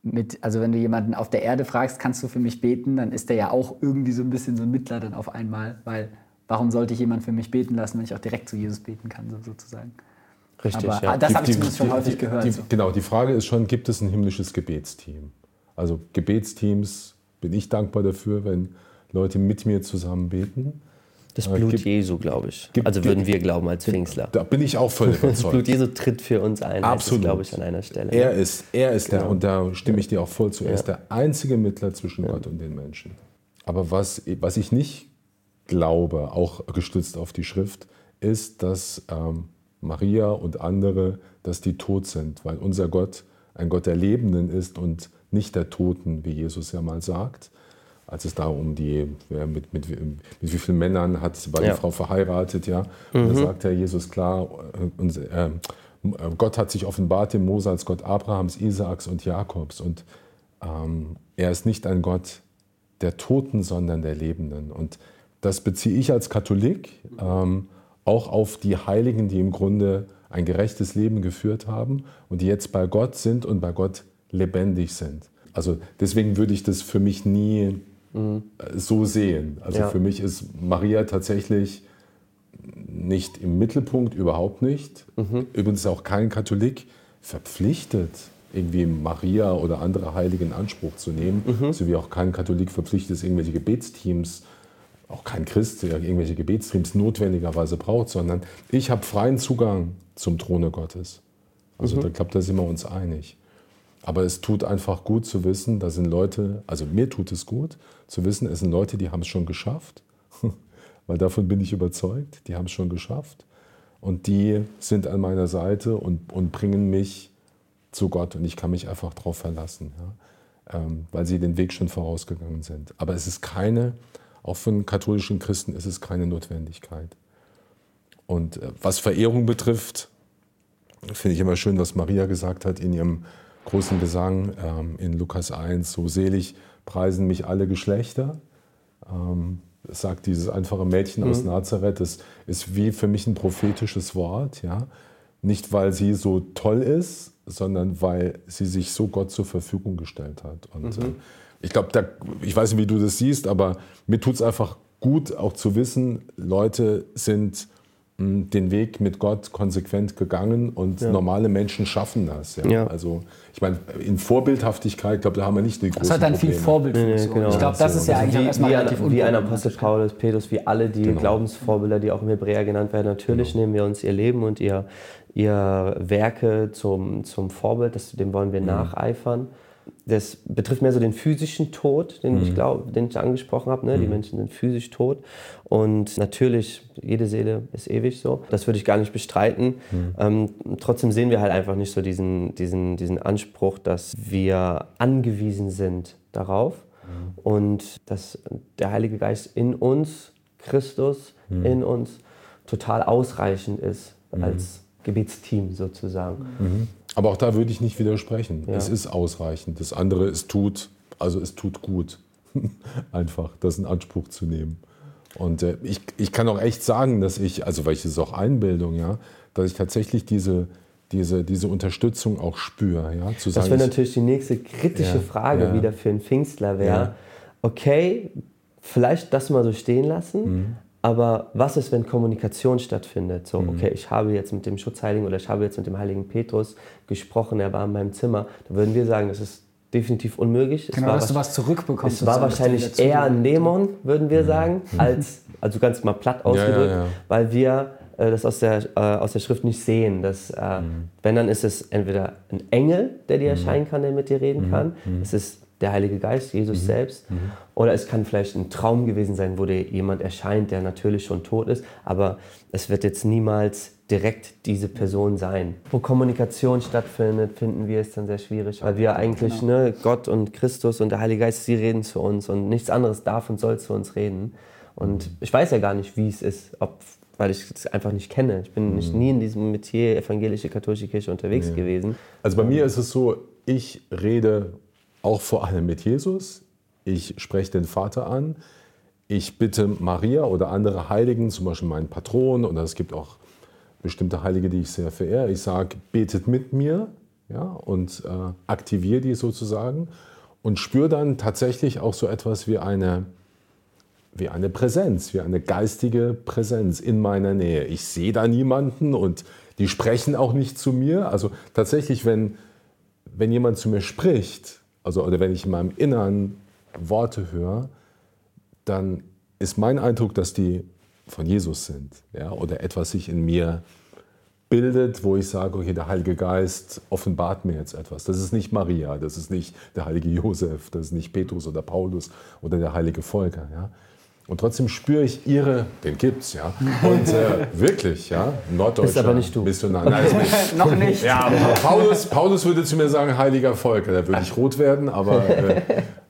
S1: mit, also wenn du jemanden auf der Erde fragst, kannst du für mich beten, dann ist der ja auch irgendwie so ein bisschen so ein Mittler dann auf einmal, weil warum sollte ich jemanden für mich beten lassen, wenn ich auch direkt zu Jesus beten kann, so sozusagen.
S2: Richtig, Aber
S1: ja. das habe ich zumindest schon die, häufig gehört.
S3: Die, so. Genau, die Frage ist schon, gibt es ein himmlisches Gebetsteam? Also Gebetsteams, bin ich dankbar dafür, wenn Leute mit mir zusammen beten.
S2: Das Blut gibt, Jesu, glaube ich. Gibt, also würden wir glauben als Pfingstler.
S3: Da bin ich auch voll überzeugt. *laughs*
S2: Das Blut Jesu tritt für uns ein.
S3: Absolut.
S2: glaube ich, an einer Stelle.
S3: Er ist, er ist genau. der, und da stimme ich dir auch voll zu, er ja. ist der einzige Mittler zwischen ja. Gott und den Menschen. Aber was, was ich nicht glaube, auch gestützt auf die Schrift, ist, dass ähm, Maria und andere, dass die tot sind, weil unser Gott ein Gott der Lebenden ist und nicht der Toten, wie Jesus ja mal sagt als es da um die, mit, mit, mit, wie vielen Männern hat, war ja. die Frau verheiratet, ja. Und mhm. da sagt Herr Jesus klar, und, äh, Gott hat sich offenbart dem Mose als Gott Abrahams, Isaaks und Jakobs. Und ähm, er ist nicht ein Gott der Toten, sondern der Lebenden. Und das beziehe ich als Katholik ähm, auch auf die Heiligen, die im Grunde ein gerechtes Leben geführt haben und die jetzt bei Gott sind und bei Gott lebendig sind. Also deswegen würde ich das für mich nie mhm. so sehen. Also ja. für mich ist Maria tatsächlich nicht im Mittelpunkt, überhaupt nicht. Mhm. Übrigens auch kein Katholik verpflichtet, irgendwie Maria oder andere Heilige in Anspruch zu nehmen, mhm. so wie auch kein Katholik verpflichtet ist, irgendwelche Gebetsteams, auch kein Christ, der irgendwelche Gebetsteams notwendigerweise braucht, sondern ich habe freien Zugang zum Throne Gottes. Also mhm. da glaube, da sind wir uns einig. Aber es tut einfach gut zu wissen, da sind Leute, also mir tut es gut zu wissen, es sind Leute, die haben es schon geschafft, *laughs* weil davon bin ich überzeugt, die haben es schon geschafft und die sind an meiner Seite und, und bringen mich zu Gott und ich kann mich einfach darauf verlassen, ja? ähm, weil sie den Weg schon vorausgegangen sind. Aber es ist keine, auch einen katholischen Christen ist es keine Notwendigkeit. Und äh, was Verehrung betrifft, finde ich immer schön, was Maria gesagt hat in ihrem großen Gesang ähm, in Lukas 1, so selig preisen mich alle Geschlechter. Ähm, sagt dieses einfache Mädchen mhm. aus Nazareth, das ist wie für mich ein prophetisches Wort. Ja? Nicht, weil sie so toll ist, sondern weil sie sich so Gott zur Verfügung gestellt hat. Und mhm. äh, ich glaube, ich weiß nicht, wie du das siehst, aber mir tut es einfach gut, auch zu wissen, Leute sind den Weg mit Gott konsequent gegangen und ja. normale Menschen schaffen das. Ja? ja. Also ich meine, in Vorbildhaftigkeit, glaube da haben wir nicht die großen
S1: Das hat dann viel Vorbild. Nee, nee, genau. Ich glaube, das ist ja eigentlich
S2: wie, erstmal wie relativ ein, Wie ein Apostel Paulus, Petrus, wie alle die genau. Glaubensvorbilder, die auch im Hebräer genannt werden. Natürlich genau. nehmen wir uns ihr Leben und ihr, ihr Werke zum, zum Vorbild, das, dem wollen wir mhm. nacheifern das betrifft mehr so den physischen Tod, den mhm. ich glaube, den ich angesprochen habe. Ne? Mhm. Die Menschen sind physisch tot. Und natürlich, jede Seele ist ewig so. Das würde ich gar nicht bestreiten. Mhm. Ähm, trotzdem sehen wir halt einfach nicht so diesen, diesen, diesen Anspruch, dass wir angewiesen sind darauf mhm. und dass der Heilige Geist in uns, Christus mhm. in uns, total ausreichend ist mhm. als Gebetsteam sozusagen.
S3: Aber auch da würde ich nicht widersprechen. Ja. Es ist ausreichend. Das andere, es tut, also es tut gut. *laughs* Einfach, das in Anspruch zu nehmen. Und äh, ich, ich kann auch echt sagen, dass ich, also weil ich es auch Einbildung, ja, dass ich tatsächlich diese, diese, diese Unterstützung auch spüre. Ja,
S2: zu das wäre natürlich die nächste kritische ja, Frage ja. wieder für einen Pfingstler wäre, ja. okay, vielleicht das mal so stehen lassen, mhm. Aber was ist, wenn Kommunikation stattfindet? So, mhm. okay, ich habe jetzt mit dem Schutzheiligen oder ich habe jetzt mit dem heiligen Petrus gesprochen, er war in meinem Zimmer. Da würden wir sagen, das ist definitiv unmöglich.
S1: Genau,
S2: war
S1: dass du was zurückbekommst.
S2: Es war wahrscheinlich eher ein Dämon, würden wir mhm. sagen, *laughs* als, also ganz mal platt ausgedrückt, ja, ja, ja. weil wir äh, das aus der, äh, aus der Schrift nicht sehen. Dass, äh, mhm. Wenn, dann ist es entweder ein Engel, der dir mhm. erscheinen kann, der mit dir reden kann. Mhm. Es ist der Heilige Geist, Jesus selbst. Oder es kann vielleicht ein Traum gewesen sein, wo dir jemand erscheint, der natürlich schon tot ist, aber es wird jetzt niemals direkt diese Person sein. Wo Kommunikation stattfindet, finden wir es dann sehr schwierig, weil wir eigentlich, genau. ne, Gott und Christus und der Heilige Geist, sie reden zu uns und nichts anderes darf und soll zu uns reden. Und ich weiß ja gar nicht, wie es ist, ob, weil ich es einfach nicht kenne. Ich bin nicht, mhm. nie in diesem Metier evangelische katholische Kirche unterwegs ja. gewesen.
S3: Also bei mir ist es so, ich rede auch vor allem mit Jesus. Ich spreche den Vater an. Ich bitte Maria oder andere Heiligen, zum Beispiel meinen Patron, oder es gibt auch bestimmte Heilige, die ich sehr verehre. Ich sage, betet mit mir ja, und äh, aktiviere die sozusagen und spüre dann tatsächlich auch so etwas wie eine, wie eine Präsenz, wie eine geistige Präsenz in meiner Nähe. Ich sehe da niemanden und die sprechen auch nicht zu mir. Also tatsächlich, wenn, wenn jemand zu mir spricht, also oder wenn ich in meinem Innern Worte höre, dann ist mein Eindruck, dass die von Jesus sind ja, oder etwas sich in mir bildet, wo ich sage, okay, der Heilige Geist offenbart mir jetzt etwas. Das ist nicht Maria, das ist nicht der heilige Josef, das ist nicht Petrus oder Paulus oder der heilige Volker. Ja. Und trotzdem spüre ich ihre, den gibt's, ja. Und äh, wirklich, ja, Norddeutscher
S2: ist aber nicht du.
S3: Missionar. Nein,
S1: nicht. *laughs* Noch nicht.
S3: Ja, Paulus, Paulus würde zu mir sagen, heiliger Volker. Da würde ich rot werden, aber, äh,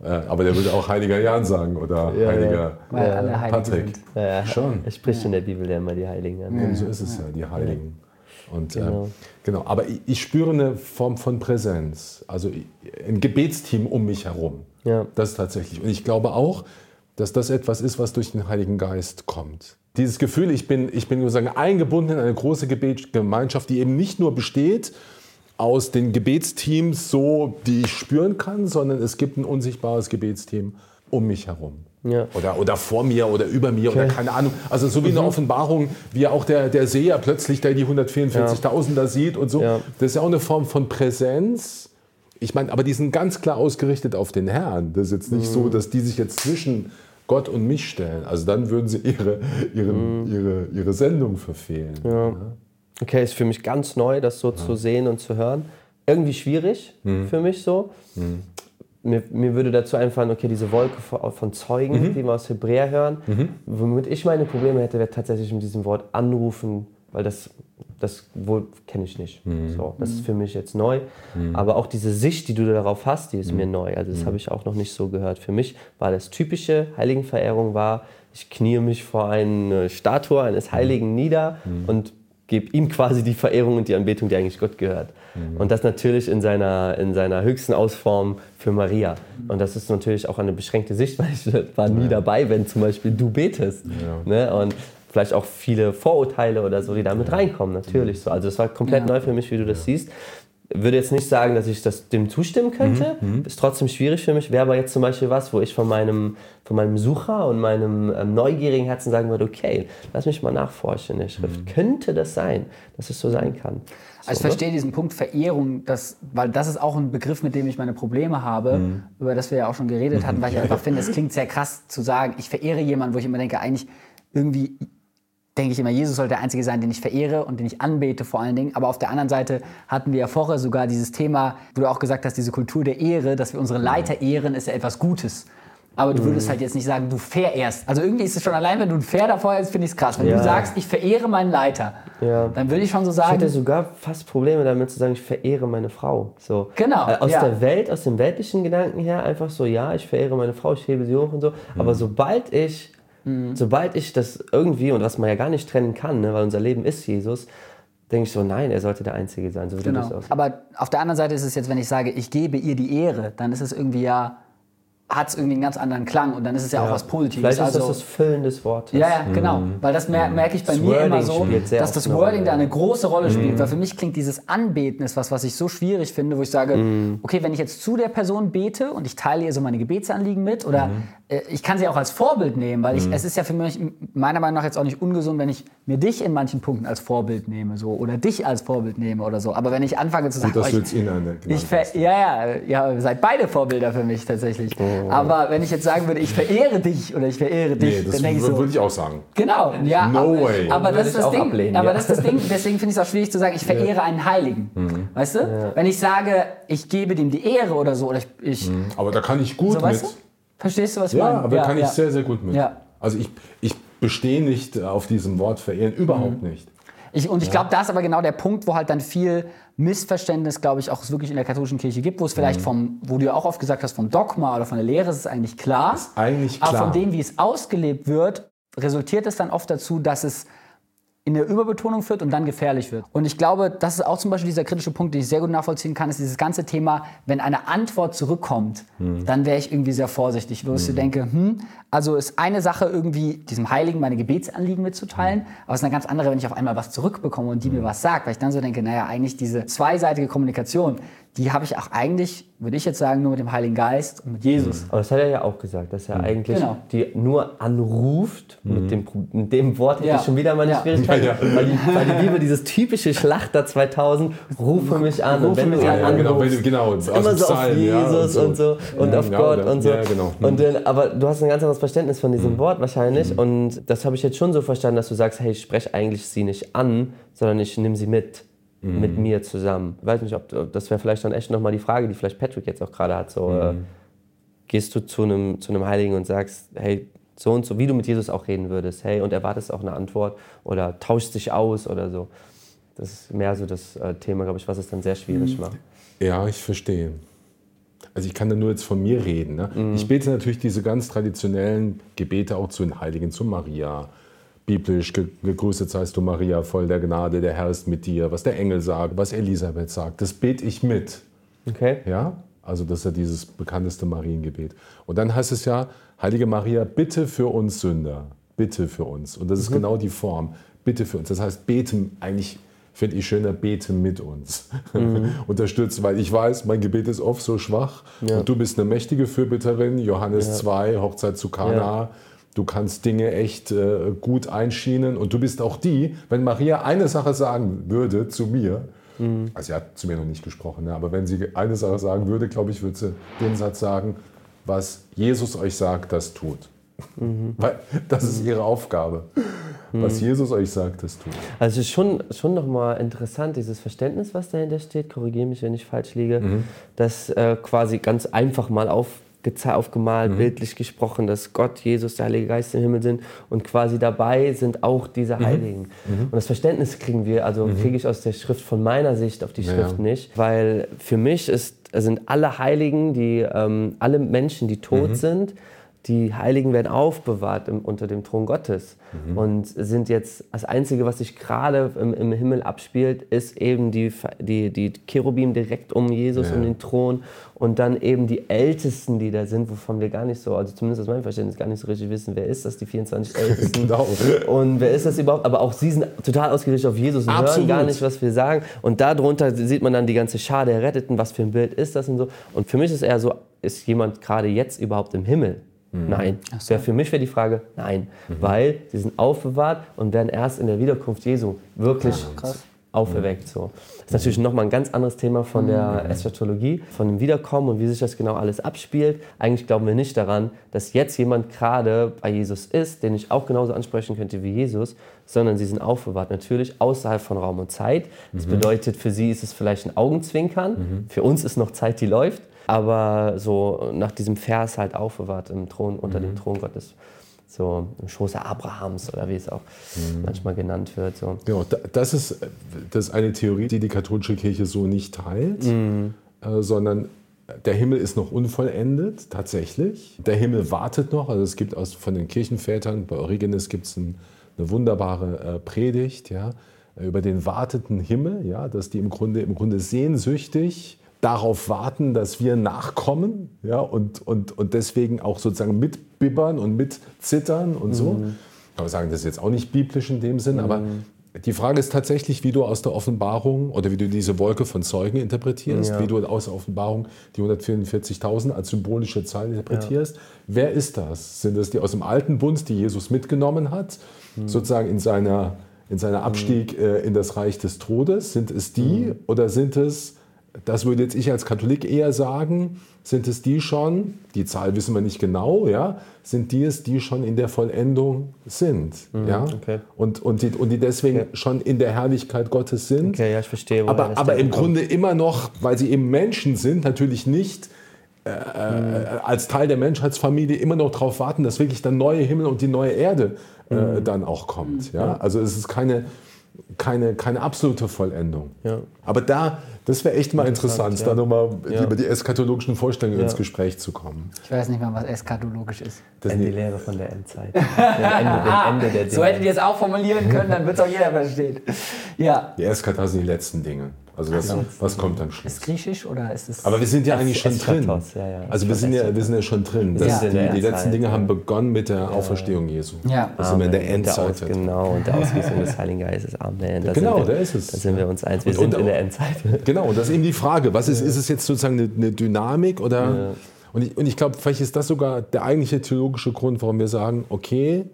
S3: äh, aber der würde auch heiliger Jan sagen oder ja, heiliger ja. Patrick.
S2: Ja, Schon. Es spricht in der Bibel ja immer die Heiligen an.
S3: Ja, so ist es ja, die Heiligen. Und, genau. Äh, genau. Aber ich, ich, spüre eine Form von Präsenz, also ein Gebetsteam um mich herum. Ja. Das ist tatsächlich. Und ich glaube auch, dass das etwas ist, was durch den Heiligen Geist kommt. Dieses Gefühl, ich bin, ich bin sozusagen eingebunden in eine große Gebetsgemeinschaft, die eben nicht nur besteht aus den Gebetsteams, so die ich spüren kann, sondern es gibt ein unsichtbares Gebetsteam um mich herum. Ja. Oder, oder vor mir oder über mir okay. oder keine Ahnung. Also so wie mhm. eine Offenbarung, wie auch der, der Seher plötzlich da die 144.000 ja. da sieht und so. Ja. Das ist ja auch eine Form von Präsenz, ich meine, aber die sind ganz klar ausgerichtet auf den Herrn. Das ist jetzt nicht mhm. so, dass die sich jetzt zwischen Gott und mich stellen. Also dann würden sie ihre, ihre, mhm. ihre, ihre Sendung verfehlen. Ja. Ja.
S2: Okay, ist für mich ganz neu, das so ja. zu sehen und zu hören. Irgendwie schwierig mhm. für mich so. Mhm. Mir, mir, würde dazu einfallen, okay, diese Wolke von Zeugen, mhm. die wir aus Hebräer hören. Mhm. Womit ich meine Probleme hätte, wäre tatsächlich mit diesem Wort anrufen, weil das das wohl kenne ich nicht. Mhm. So, das ist für mich jetzt neu. Mhm. Aber auch diese Sicht, die du darauf hast, die ist mhm. mir neu. Also das mhm. habe ich auch noch nicht so gehört. Für mich war das typische Heiligenverehrung war, ich knie mich vor eine Statue eines Heiligen mhm. nieder mhm. und gebe ihm quasi die Verehrung und die Anbetung, die eigentlich Gott gehört. Und das natürlich in seiner, in seiner höchsten Ausform für Maria. Und das ist natürlich auch eine beschränkte Sicht, weil ich war nie dabei, wenn zum Beispiel du betest. Ja. Ne? Und vielleicht auch viele Vorurteile oder so, die da mit reinkommen, natürlich so. Also das war komplett ja. neu für mich, wie du das siehst. Würde jetzt nicht sagen, dass ich das dem zustimmen könnte. Mhm. mhm. Ist trotzdem schwierig für mich. Wäre aber jetzt zum Beispiel was, wo ich von meinem, von meinem Sucher und meinem ähm, neugierigen Herzen sagen würde, okay, lass mich mal nachforschen in der Schrift. Mhm. Könnte das sein, dass es so sein kann?
S1: So, also ich verstehe ne? diesen Punkt Verehrung, das, weil das ist auch ein Begriff, mit dem ich meine Probleme habe, mhm. über das wir ja auch schon geredet hatten, weil ich *laughs* einfach finde, es klingt sehr krass zu sagen, ich verehre jemanden, wo ich immer denke, eigentlich irgendwie denke ich immer, Jesus soll der Einzige sein, den ich verehre und den ich anbete vor allen Dingen. Aber auf der anderen Seite hatten wir ja vorher sogar dieses Thema, wo du auch gesagt hast, diese Kultur der Ehre, dass wir unsere Leiter ehren, ist ja etwas Gutes. Aber du würdest mhm. halt jetzt nicht sagen, du verehrst. Also irgendwie ist es schon allein, wenn du ein Pferd davor hältst, finde ich es krass. Wenn ja. du sagst, ich verehre meinen Leiter, ja. dann würde ich schon so sagen. Ich
S2: hätte sogar fast Probleme damit zu sagen, ich verehre meine Frau. So.
S1: Genau.
S2: Äh, aus ja. der Welt, aus dem weltlichen Gedanken her, einfach so, ja, ich verehre meine Frau, ich hebe sie hoch und so. Mhm. Aber sobald ich Mhm. Sobald ich das irgendwie, und was man ja gar nicht trennen kann, ne, weil unser Leben ist Jesus, denke ich so, nein, er sollte der Einzige sein, so
S1: Genau. Aber auf der anderen Seite ist es jetzt, wenn ich sage, ich gebe ihr die Ehre, dann ist es irgendwie ja, hat es irgendwie einen ganz anderen Klang und dann ist es ja, auch was Positives.
S2: Vielleicht ist
S1: also,
S2: das das Füllen des Wortes.
S1: Ja, ja, genau. Weil das mer merke ich bei
S2: Das
S1: mir immer
S2: Wording
S1: so,
S2: spielt sehr
S1: dass das Wording
S2: Rolle.
S1: da eine große Rolle spielt. Weil für mich klingt dieses Anbeten ist was, was ich so schwierig finde, wo ich sage, okay, wenn ich jetzt zu der Person bete und ich teile ihr so meine Gebetsanliegen mit oder äh, ich kann sie auch als Vorbild nehmen, weil ich, es ist ja für mich meiner Meinung nach jetzt auch nicht ungesund, wenn ich mir dich in manchen Punkten als Vorbild nehme so oder dich als Vorbild nehme oder so. Aber wenn ich anfange zu sagen,
S3: Gut, dass
S1: oh, ich,
S3: ihn genannt
S1: ich ver ja, ja, ja, ihr seid beide Vorbilder für mich tatsächlich. Aber wenn ich jetzt sagen würde, ich verehre dich oder ich verehre dich,
S3: Nee, das
S1: dann denke ich so,
S3: würde ich auch sagen.
S1: Genau, ja.
S3: No
S1: aber,
S3: way.
S1: Aber das ist das Ding.
S2: ablehnen,
S1: aber
S2: ja.
S1: das ist das Ding. *laughs* Deswegen finde ich es auch schwierig zu sagen, ich verehre einen Heiligen.
S3: Mhm.
S1: Weißt du? Wenn ich sage, ich gebe dem die Ehre oder so, oder ich, ich
S3: Aber da kann ich gut
S1: so, weißt du? Verstehst du, was ich
S3: Ja,
S1: meine?
S3: aber da kann ich
S1: ja.
S3: sehr, sehr gut mit.
S1: Ja.
S3: Also ich, ich bestehe nicht auf diesem Wort verehren, überhaupt
S1: Mhm.
S3: nicht.
S1: Ich, und ich glaube, da ist aber genau der Punkt, wo halt dann viel Missverständnis, glaube ich, auch wirklich in der katholischen Kirche gibt, wo es vielleicht
S3: Mhm.
S1: vom, wo du ja auch oft gesagt hast, vom Dogma oder von der Lehre ist es eigentlich klar.
S3: Ist eigentlich
S1: Aber
S3: klar.
S1: von dem, wie es ausgelebt wird, resultiert es dann oft dazu, dass es in der Überbetonung führt und dann gefährlich wird. Und ich glaube, das ist auch zum Beispiel dieser kritische Punkt, den ich sehr gut nachvollziehen kann, ist dieses ganze Thema, wenn eine Antwort zurückkommt, dann wäre ich irgendwie sehr vorsichtig, wo ich so denke, hm, also ist eine Sache irgendwie, diesem Heiligen meine Gebetsanliegen mitzuteilen, aber es ist eine ganz andere, wenn ich auf einmal was zurückbekomme und die mir was sagt, weil ich dann so denke, naja, eigentlich diese zweiseitige Kommunikation, die habe ich auch eigentlich, würde ich jetzt sagen, nur mit dem Heiligen Geist und mit Jesus.
S2: Aber das hat er ja auch gesagt, dass er eigentlich
S1: Genau.
S2: die nur anruft mit, dem, mit dem Wort, hätte
S1: Ja.
S2: ich schon wieder meine
S1: Ja.
S2: Schwierigkeiten. *laughs*
S3: Ja,
S2: Weil, die, weil die Bibel dieses typische Schlachter 2000, rufe mich an. und
S1: Rufe mich an.
S3: Ja, genau, wenn genau,
S2: immer so auf
S3: Psalm, ja,
S2: Jesus und so, und auf
S3: Ja,
S2: Gott und so.
S3: ja, genau.
S2: Und dann, aber du hast ein ganz anderes Verständnis von
S3: Mhm.
S2: diesem Wort wahrscheinlich und das habe ich jetzt schon so verstanden, dass du sagst, hey, ich spreche eigentlich sie nicht an, sondern ich nehme sie mit.
S3: Mhm.
S2: Mit mir zusammen. Ich weiß nicht, ob das wäre vielleicht dann echt nochmal die Frage, die vielleicht Patrick jetzt auch gerade hat. So, äh,
S3: Mhm.
S2: gehst du zu einem, zu einem Heiligen und sagst, hey, so und so, wie du mit Jesus auch reden würdest, hey, und erwartest auch eine Antwort oder tauscht dich aus oder so. Das ist mehr so das äh, Thema, glaube ich, was es dann sehr schwierig macht.
S3: Ja, ich verstehe. Also ich kann da nur jetzt von mir reden. Ne?
S2: Mhm.
S3: Ich bete natürlich diese ganz traditionellen Gebete auch zu den Heiligen, zu Maria. Biblisch, ge gegrüßet seist du Maria, voll der Gnade, der Herr ist mit dir. Was der Engel sagt, was Elisabeth sagt, das bete ich mit.
S2: Okay?
S3: Ja? Also das ist ja dieses bekannteste Mariengebet. Und dann heißt es ja, Heilige Maria, bitte für uns Sünder. Bitte für uns. Und das ist genau die Form. Bitte für uns. Das heißt, beten eigentlich finde ich schöner, bete mit uns. *laughs* Unterstützen, weil ich weiß, mein Gebet ist oft so schwach. Und du bist eine mächtige Fürbitterin. Johannes 2, Hochzeit zu Kana.
S2: Ja.
S3: Du kannst Dinge echt äh, gut einschienen. Und du bist auch die, wenn Maria eine Sache sagen würde zu mir, also sie hat zu mir noch nicht gesprochen, ne? aber wenn sie eine Sache sagen würde, glaube ich, würde sie den Satz sagen, was Jesus euch sagt, das tut. Weil das ist ihre Aufgabe. Was Jesus euch sagt, das tut.
S2: Also es ist schon, schon nochmal interessant, dieses Verständnis, was dahinter steht, korrigiere mich, wenn ich falsch liege,
S3: Mhm.
S2: das äh, quasi ganz einfach mal aufgeze- aufgemalt,
S3: Mhm.
S2: bildlich gesprochen, dass Gott, Jesus, der Heilige Geist im Himmel sind und quasi dabei sind auch diese
S3: Mhm.
S2: Heiligen. Und das Verständnis kriegen wir, also kriege ich aus der Schrift von meiner Sicht auf die
S3: Ja,
S2: Schrift nicht, weil für mich ist, sind alle Heiligen, die, ähm, alle Menschen, die tot
S3: Mhm.
S2: sind, die Heiligen werden aufbewahrt im, unter dem Thron Gottes
S3: Mhm.
S2: und sind jetzt das Einzige, was sich gerade im, im Himmel abspielt, ist eben die, die, die Cherubim direkt um Jesus
S3: Ja.
S2: um den Thron und dann eben die Ältesten, die da sind, wovon wir gar nicht so, also zumindest aus meinem Verständnis gar nicht so richtig wissen, wer ist das, die 24 *laughs* Ältesten
S3: Genau.
S2: und wer ist das überhaupt, aber auch sie sind total ausgerichtet auf Jesus und hören
S3: Absolut.
S2: gar nicht, was wir sagen und darunter sieht man dann die ganze Schar der Erretteten, was für ein Bild ist das und so und für mich ist eher so, ist jemand gerade jetzt überhaupt im Himmel? Nein. Wär, für mich wäre die Frage, nein. Weil sie sind aufbewahrt und werden erst in der Wiederkunft Jesu wirklich auferweckt. So. Das ist natürlich nochmal ein ganz anderes Thema von der Eschatologie, von dem Wiederkommen und wie sich das genau alles abspielt. Eigentlich glauben wir nicht daran, dass jetzt jemand gerade bei Jesus ist, den ich auch genauso ansprechen könnte wie Jesus, sondern sie sind aufbewahrt. Natürlich außerhalb von Raum und Zeit. Das bedeutet, für sie ist es vielleicht ein Augenzwinkern. Für uns ist noch Zeit, die läuft. Aber so nach diesem Vers halt aufbewahrt im Thron, unter dem Thron Gottes. So im Schoße Abrahams oder wie es auch manchmal genannt wird. So.
S3: Genau, da- das ist, das ist eine Theorie, die die katholische Kirche so nicht teilt, äh, sondern der Himmel ist noch unvollendet, tatsächlich. Der Himmel wartet noch. Also es gibt aus, von den Kirchenvätern, bei Origenes gibt es ein, eine wunderbare äh, Predigt, ja, über den warteten Himmel, ja, dass die im Grunde, im Grunde sehnsüchtig darauf warten, dass wir nachkommen ja, und, und, und deswegen auch sozusagen mitbibbern und mitzittern und so. Mhm. Kann man sagen, das ist jetzt auch nicht biblisch in dem Sinn, mhm. aber die Frage ist tatsächlich, wie du aus der Offenbarung oder wie du diese Wolke von Zeugen interpretierst, ja. wie du aus der Offenbarung die 144.000 als symbolische Zahl interpretierst. Ja. Wer ist das? Sind es die aus dem alten Bund, die Jesus mitgenommen hat, mhm. sozusagen in seiner, in seiner Abstieg mhm. äh, in das Reich des Todes? Sind es die mhm. oder sind es das würde jetzt ich als Katholik eher sagen, sind es die schon, die Zahl wissen wir nicht genau, ja, sind die es, die schon in der Vollendung sind. Mhm, ja? Okay. Und, und, die, und die deswegen okay. schon in der Herrlichkeit Gottes sind.
S2: Okay, ja, ich verstehe.
S3: Aber, aber im kommt. Grunde immer noch, weil sie eben Menschen sind, natürlich nicht äh, mhm. als Teil der Menschheitsfamilie immer noch darauf warten, dass wirklich der neue Himmel und die neue Erde äh, mhm. dann auch kommt. Ja? Also es ist keine, keine, keine absolute Vollendung. Ja. Aber da das wäre echt mal interessant, ja. da nochmal ja. über die eskatologischen Vorstellungen ja. ins Gespräch zu kommen.
S1: Ich weiß nicht mal, was eskatologisch ist.
S2: Das ist die Lehre von der Endzeit. Ende, Ende
S1: der. *laughs* So hättet ihr es auch formulieren können, dann wird es auch jeder verstehen. Ja.
S3: Die Eskat sind die letzten Dinge. Also das, also, was kommt dann Schluss?
S1: Ist griechisch oder ist es?
S3: Aber wir sind ja eigentlich schon drin. Ja, ja. Also wir sind ja, wir sind ja schon drin. Das, die, die letzten Dinge haben begonnen mit der Auferstehung Jesu.
S1: Ja.
S3: Das sind wir in der Endzeit.
S2: genau, und der Ausgießung des Heiligen Geistes. Amen.
S3: Da genau, da ist es.
S2: Da sind wir uns eins. Wir sind in der Endzeit.
S3: Genau, und das ist eben die Frage. Was ist, ist es jetzt sozusagen eine, eine Dynamik oder... Und ich, und ich glaube, vielleicht ist das sogar der eigentliche theologische Grund, warum wir sagen, okay,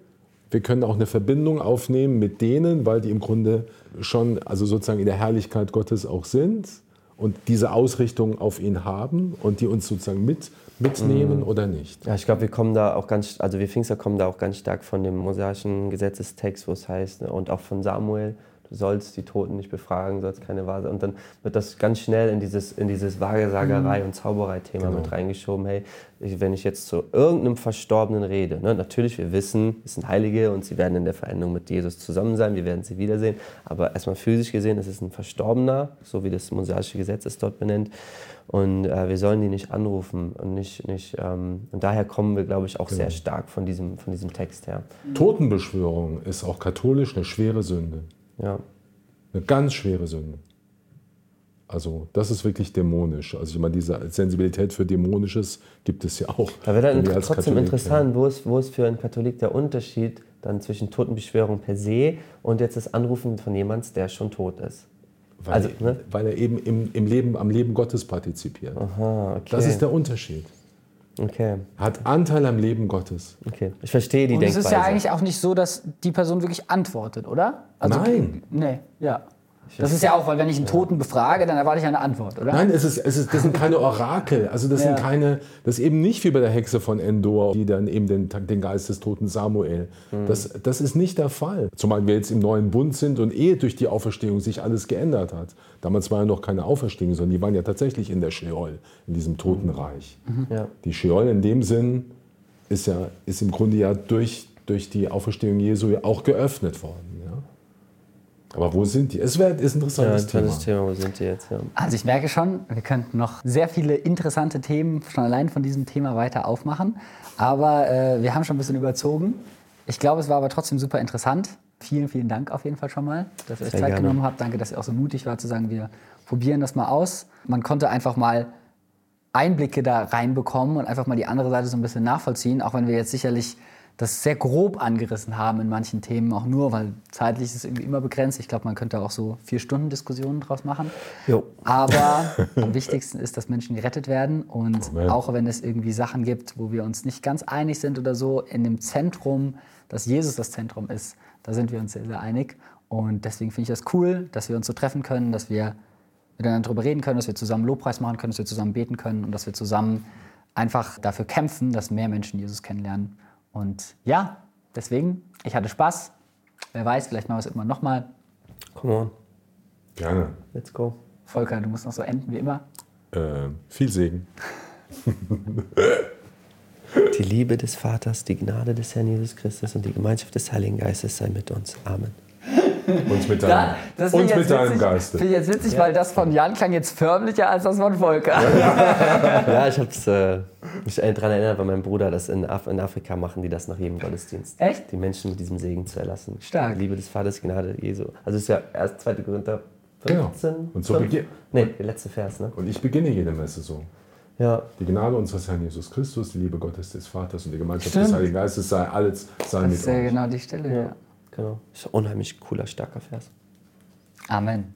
S3: wir können auch eine Verbindung aufnehmen mit denen, weil die im Grunde schon, also sozusagen in der Herrlichkeit Gottes auch sind und diese Ausrichtung auf ihn haben und die uns sozusagen mit, mitnehmen mhm. oder nicht.
S2: Ja, ich glaube, wir kommen da auch ganz, also wir Pfingster kommen da auch ganz stark von dem mosaischen Gesetzestext, wo es heißt, ne, und auch von Samuel, du sollst die Toten nicht befragen, sollst keine Wahrheit. Und dann wird das ganz schnell in dieses, in dieses Wahrsagerei- mhm. und Zauberei-Thema genau. mit reingeschoben. Hey, wenn ich jetzt zu irgendeinem Verstorbenen rede, ne, natürlich, wir wissen, es sind Heilige und sie werden in der Veränderung mit Jesus zusammen sein, wir werden sie wiedersehen. Aber erstmal physisch gesehen, es ist ein Verstorbener, so wie das mosaische Gesetz es dort benennt. Und äh, wir sollen die nicht anrufen und nicht, nicht ähm, und daher kommen wir, glaube ich, auch genau. sehr stark von diesem, von diesem Text her.
S3: Totenbeschwörung ist auch katholisch eine schwere Sünde.
S2: Ja.
S3: Eine ganz schwere Sünde. Also das ist wirklich dämonisch. Also ich meine, diese Sensibilität für Dämonisches gibt es ja auch.
S2: Da wäre dann trotzdem Katholik, interessant, ja. wo, ist, wo ist für einen Katholik der Unterschied dann zwischen Totenbeschwörung per se und jetzt das Anrufen von jemandem, der schon tot ist?
S3: Weil, also, ne? weil er eben im, im Leben, am Leben Gottes partizipiert.
S2: Aha, okay.
S3: Das ist der Unterschied.
S2: Okay.
S3: Hat Anteil am Leben Gottes.
S2: Okay, ich verstehe die
S1: Und
S2: Denkweise.
S1: es ist ja eigentlich auch nicht so, dass die Person wirklich antwortet, oder?
S3: Also, Nein.
S1: Nee, ja. Das ist ja auch, weil wenn ich einen Toten befrage, dann erwarte ich eine Antwort, oder?
S3: Nein, es ist, es ist, das sind keine Orakel. Also das ja. sind keine, das ist eben nicht wie bei der Hexe von Endor, die dann eben den, den Geist des toten Samuel. Mhm. Das, das ist nicht der Fall. Zumal wir jetzt im neuen Bund sind und eh durch die Auferstehung sich alles geändert hat. Damals war ja noch keine Auferstehung, sondern die waren ja tatsächlich in der Sheol, in diesem Totenreich. Mhm. Ja. Die Sheol in dem Sinn ist ja ist im Grunde ja durch, durch die Auferstehung Jesu auch geöffnet worden. Aber wo sind die? Es wäre ist ein interessantes ja, Thema.
S2: Thema. Wo sind die jetzt? Ja.
S1: Also ich merke schon, wir könnten noch sehr viele interessante Themen schon allein von diesem Thema weiter aufmachen. Aber äh, wir haben schon ein bisschen überzogen. Ich glaube, es war aber trotzdem super interessant. Vielen, vielen Dank auf jeden Fall schon mal, dass ihr euch Zeit gerne. genommen habt. Danke, dass ihr auch so mutig war zu sagen, wir probieren das mal aus. Man konnte einfach mal Einblicke da reinbekommen und einfach mal die andere Seite so ein bisschen nachvollziehen, auch wenn wir jetzt sicherlich das sehr grob angerissen haben in manchen Themen, auch nur, weil zeitlich ist es irgendwie immer begrenzt. Ich glaube, man könnte auch so vier Stunden Diskussionen draus machen.
S2: Jo.
S1: Aber *laughs* am wichtigsten ist, dass Menschen gerettet werden. Und Amen. auch wenn es irgendwie Sachen gibt, wo wir uns nicht ganz einig sind oder so, in dem Zentrum, dass Jesus das Zentrum ist, da sind wir uns sehr, sehr einig. Und deswegen finde ich das cool, dass wir uns so treffen können, dass wir miteinander darüber reden können, dass wir zusammen Lobpreis machen können, dass wir zusammen beten können und dass wir zusammen einfach dafür kämpfen, dass mehr Menschen Jesus kennenlernen. Und ja, deswegen, ich hatte Spaß. Wer weiß, vielleicht machen wir es immer nochmal.
S2: Come on.
S3: Gerne.
S2: Let's go.
S1: Volker, du musst noch so enden wie immer.
S3: Äh, viel Segen. *laughs*
S2: die Liebe des Vaters, die Gnade des Herrn Jesus Christus und die Gemeinschaft des Heiligen Geistes sei mit uns. Amen. *laughs*
S3: Und mit
S1: Da,
S3: deinem,
S1: finde ich
S3: mit
S1: jetzt
S3: deinem
S1: witzig,
S3: Geiste.
S1: Finde ich jetzt witzig, weil das von Jan klang jetzt förmlicher als das von Volker.
S2: Ja, *laughs* ich habe äh, mich daran erinnert, weil mein Bruder das in, Af in Afrika machen, die das nach jedem Gottesdienst.
S1: Echt?
S2: Die Menschen mit diesem Segen zu erlassen.
S1: Stark.
S2: Die Liebe des Vaters, Gnade Jesu. Also es ist ja erst 2. Korinther
S3: Genau.
S2: 15.
S3: Und so
S2: fünf?
S3: beginn-
S2: Nee, der letzte Vers, ne?
S3: Und ich beginne jede Messe so.
S2: Ja.
S3: Die Gnade unseres Herrn Jesus Christus, die Liebe Gottes des Vaters und die Gemeinschaft
S1: Stimmt.
S3: des Heiligen Geistes sei alles sei
S1: Das
S3: mit
S1: ist ja genau die Stelle. Ja.
S2: ja. Genau. Ist ein unheimlich cooler, starker Vers.
S1: Amen.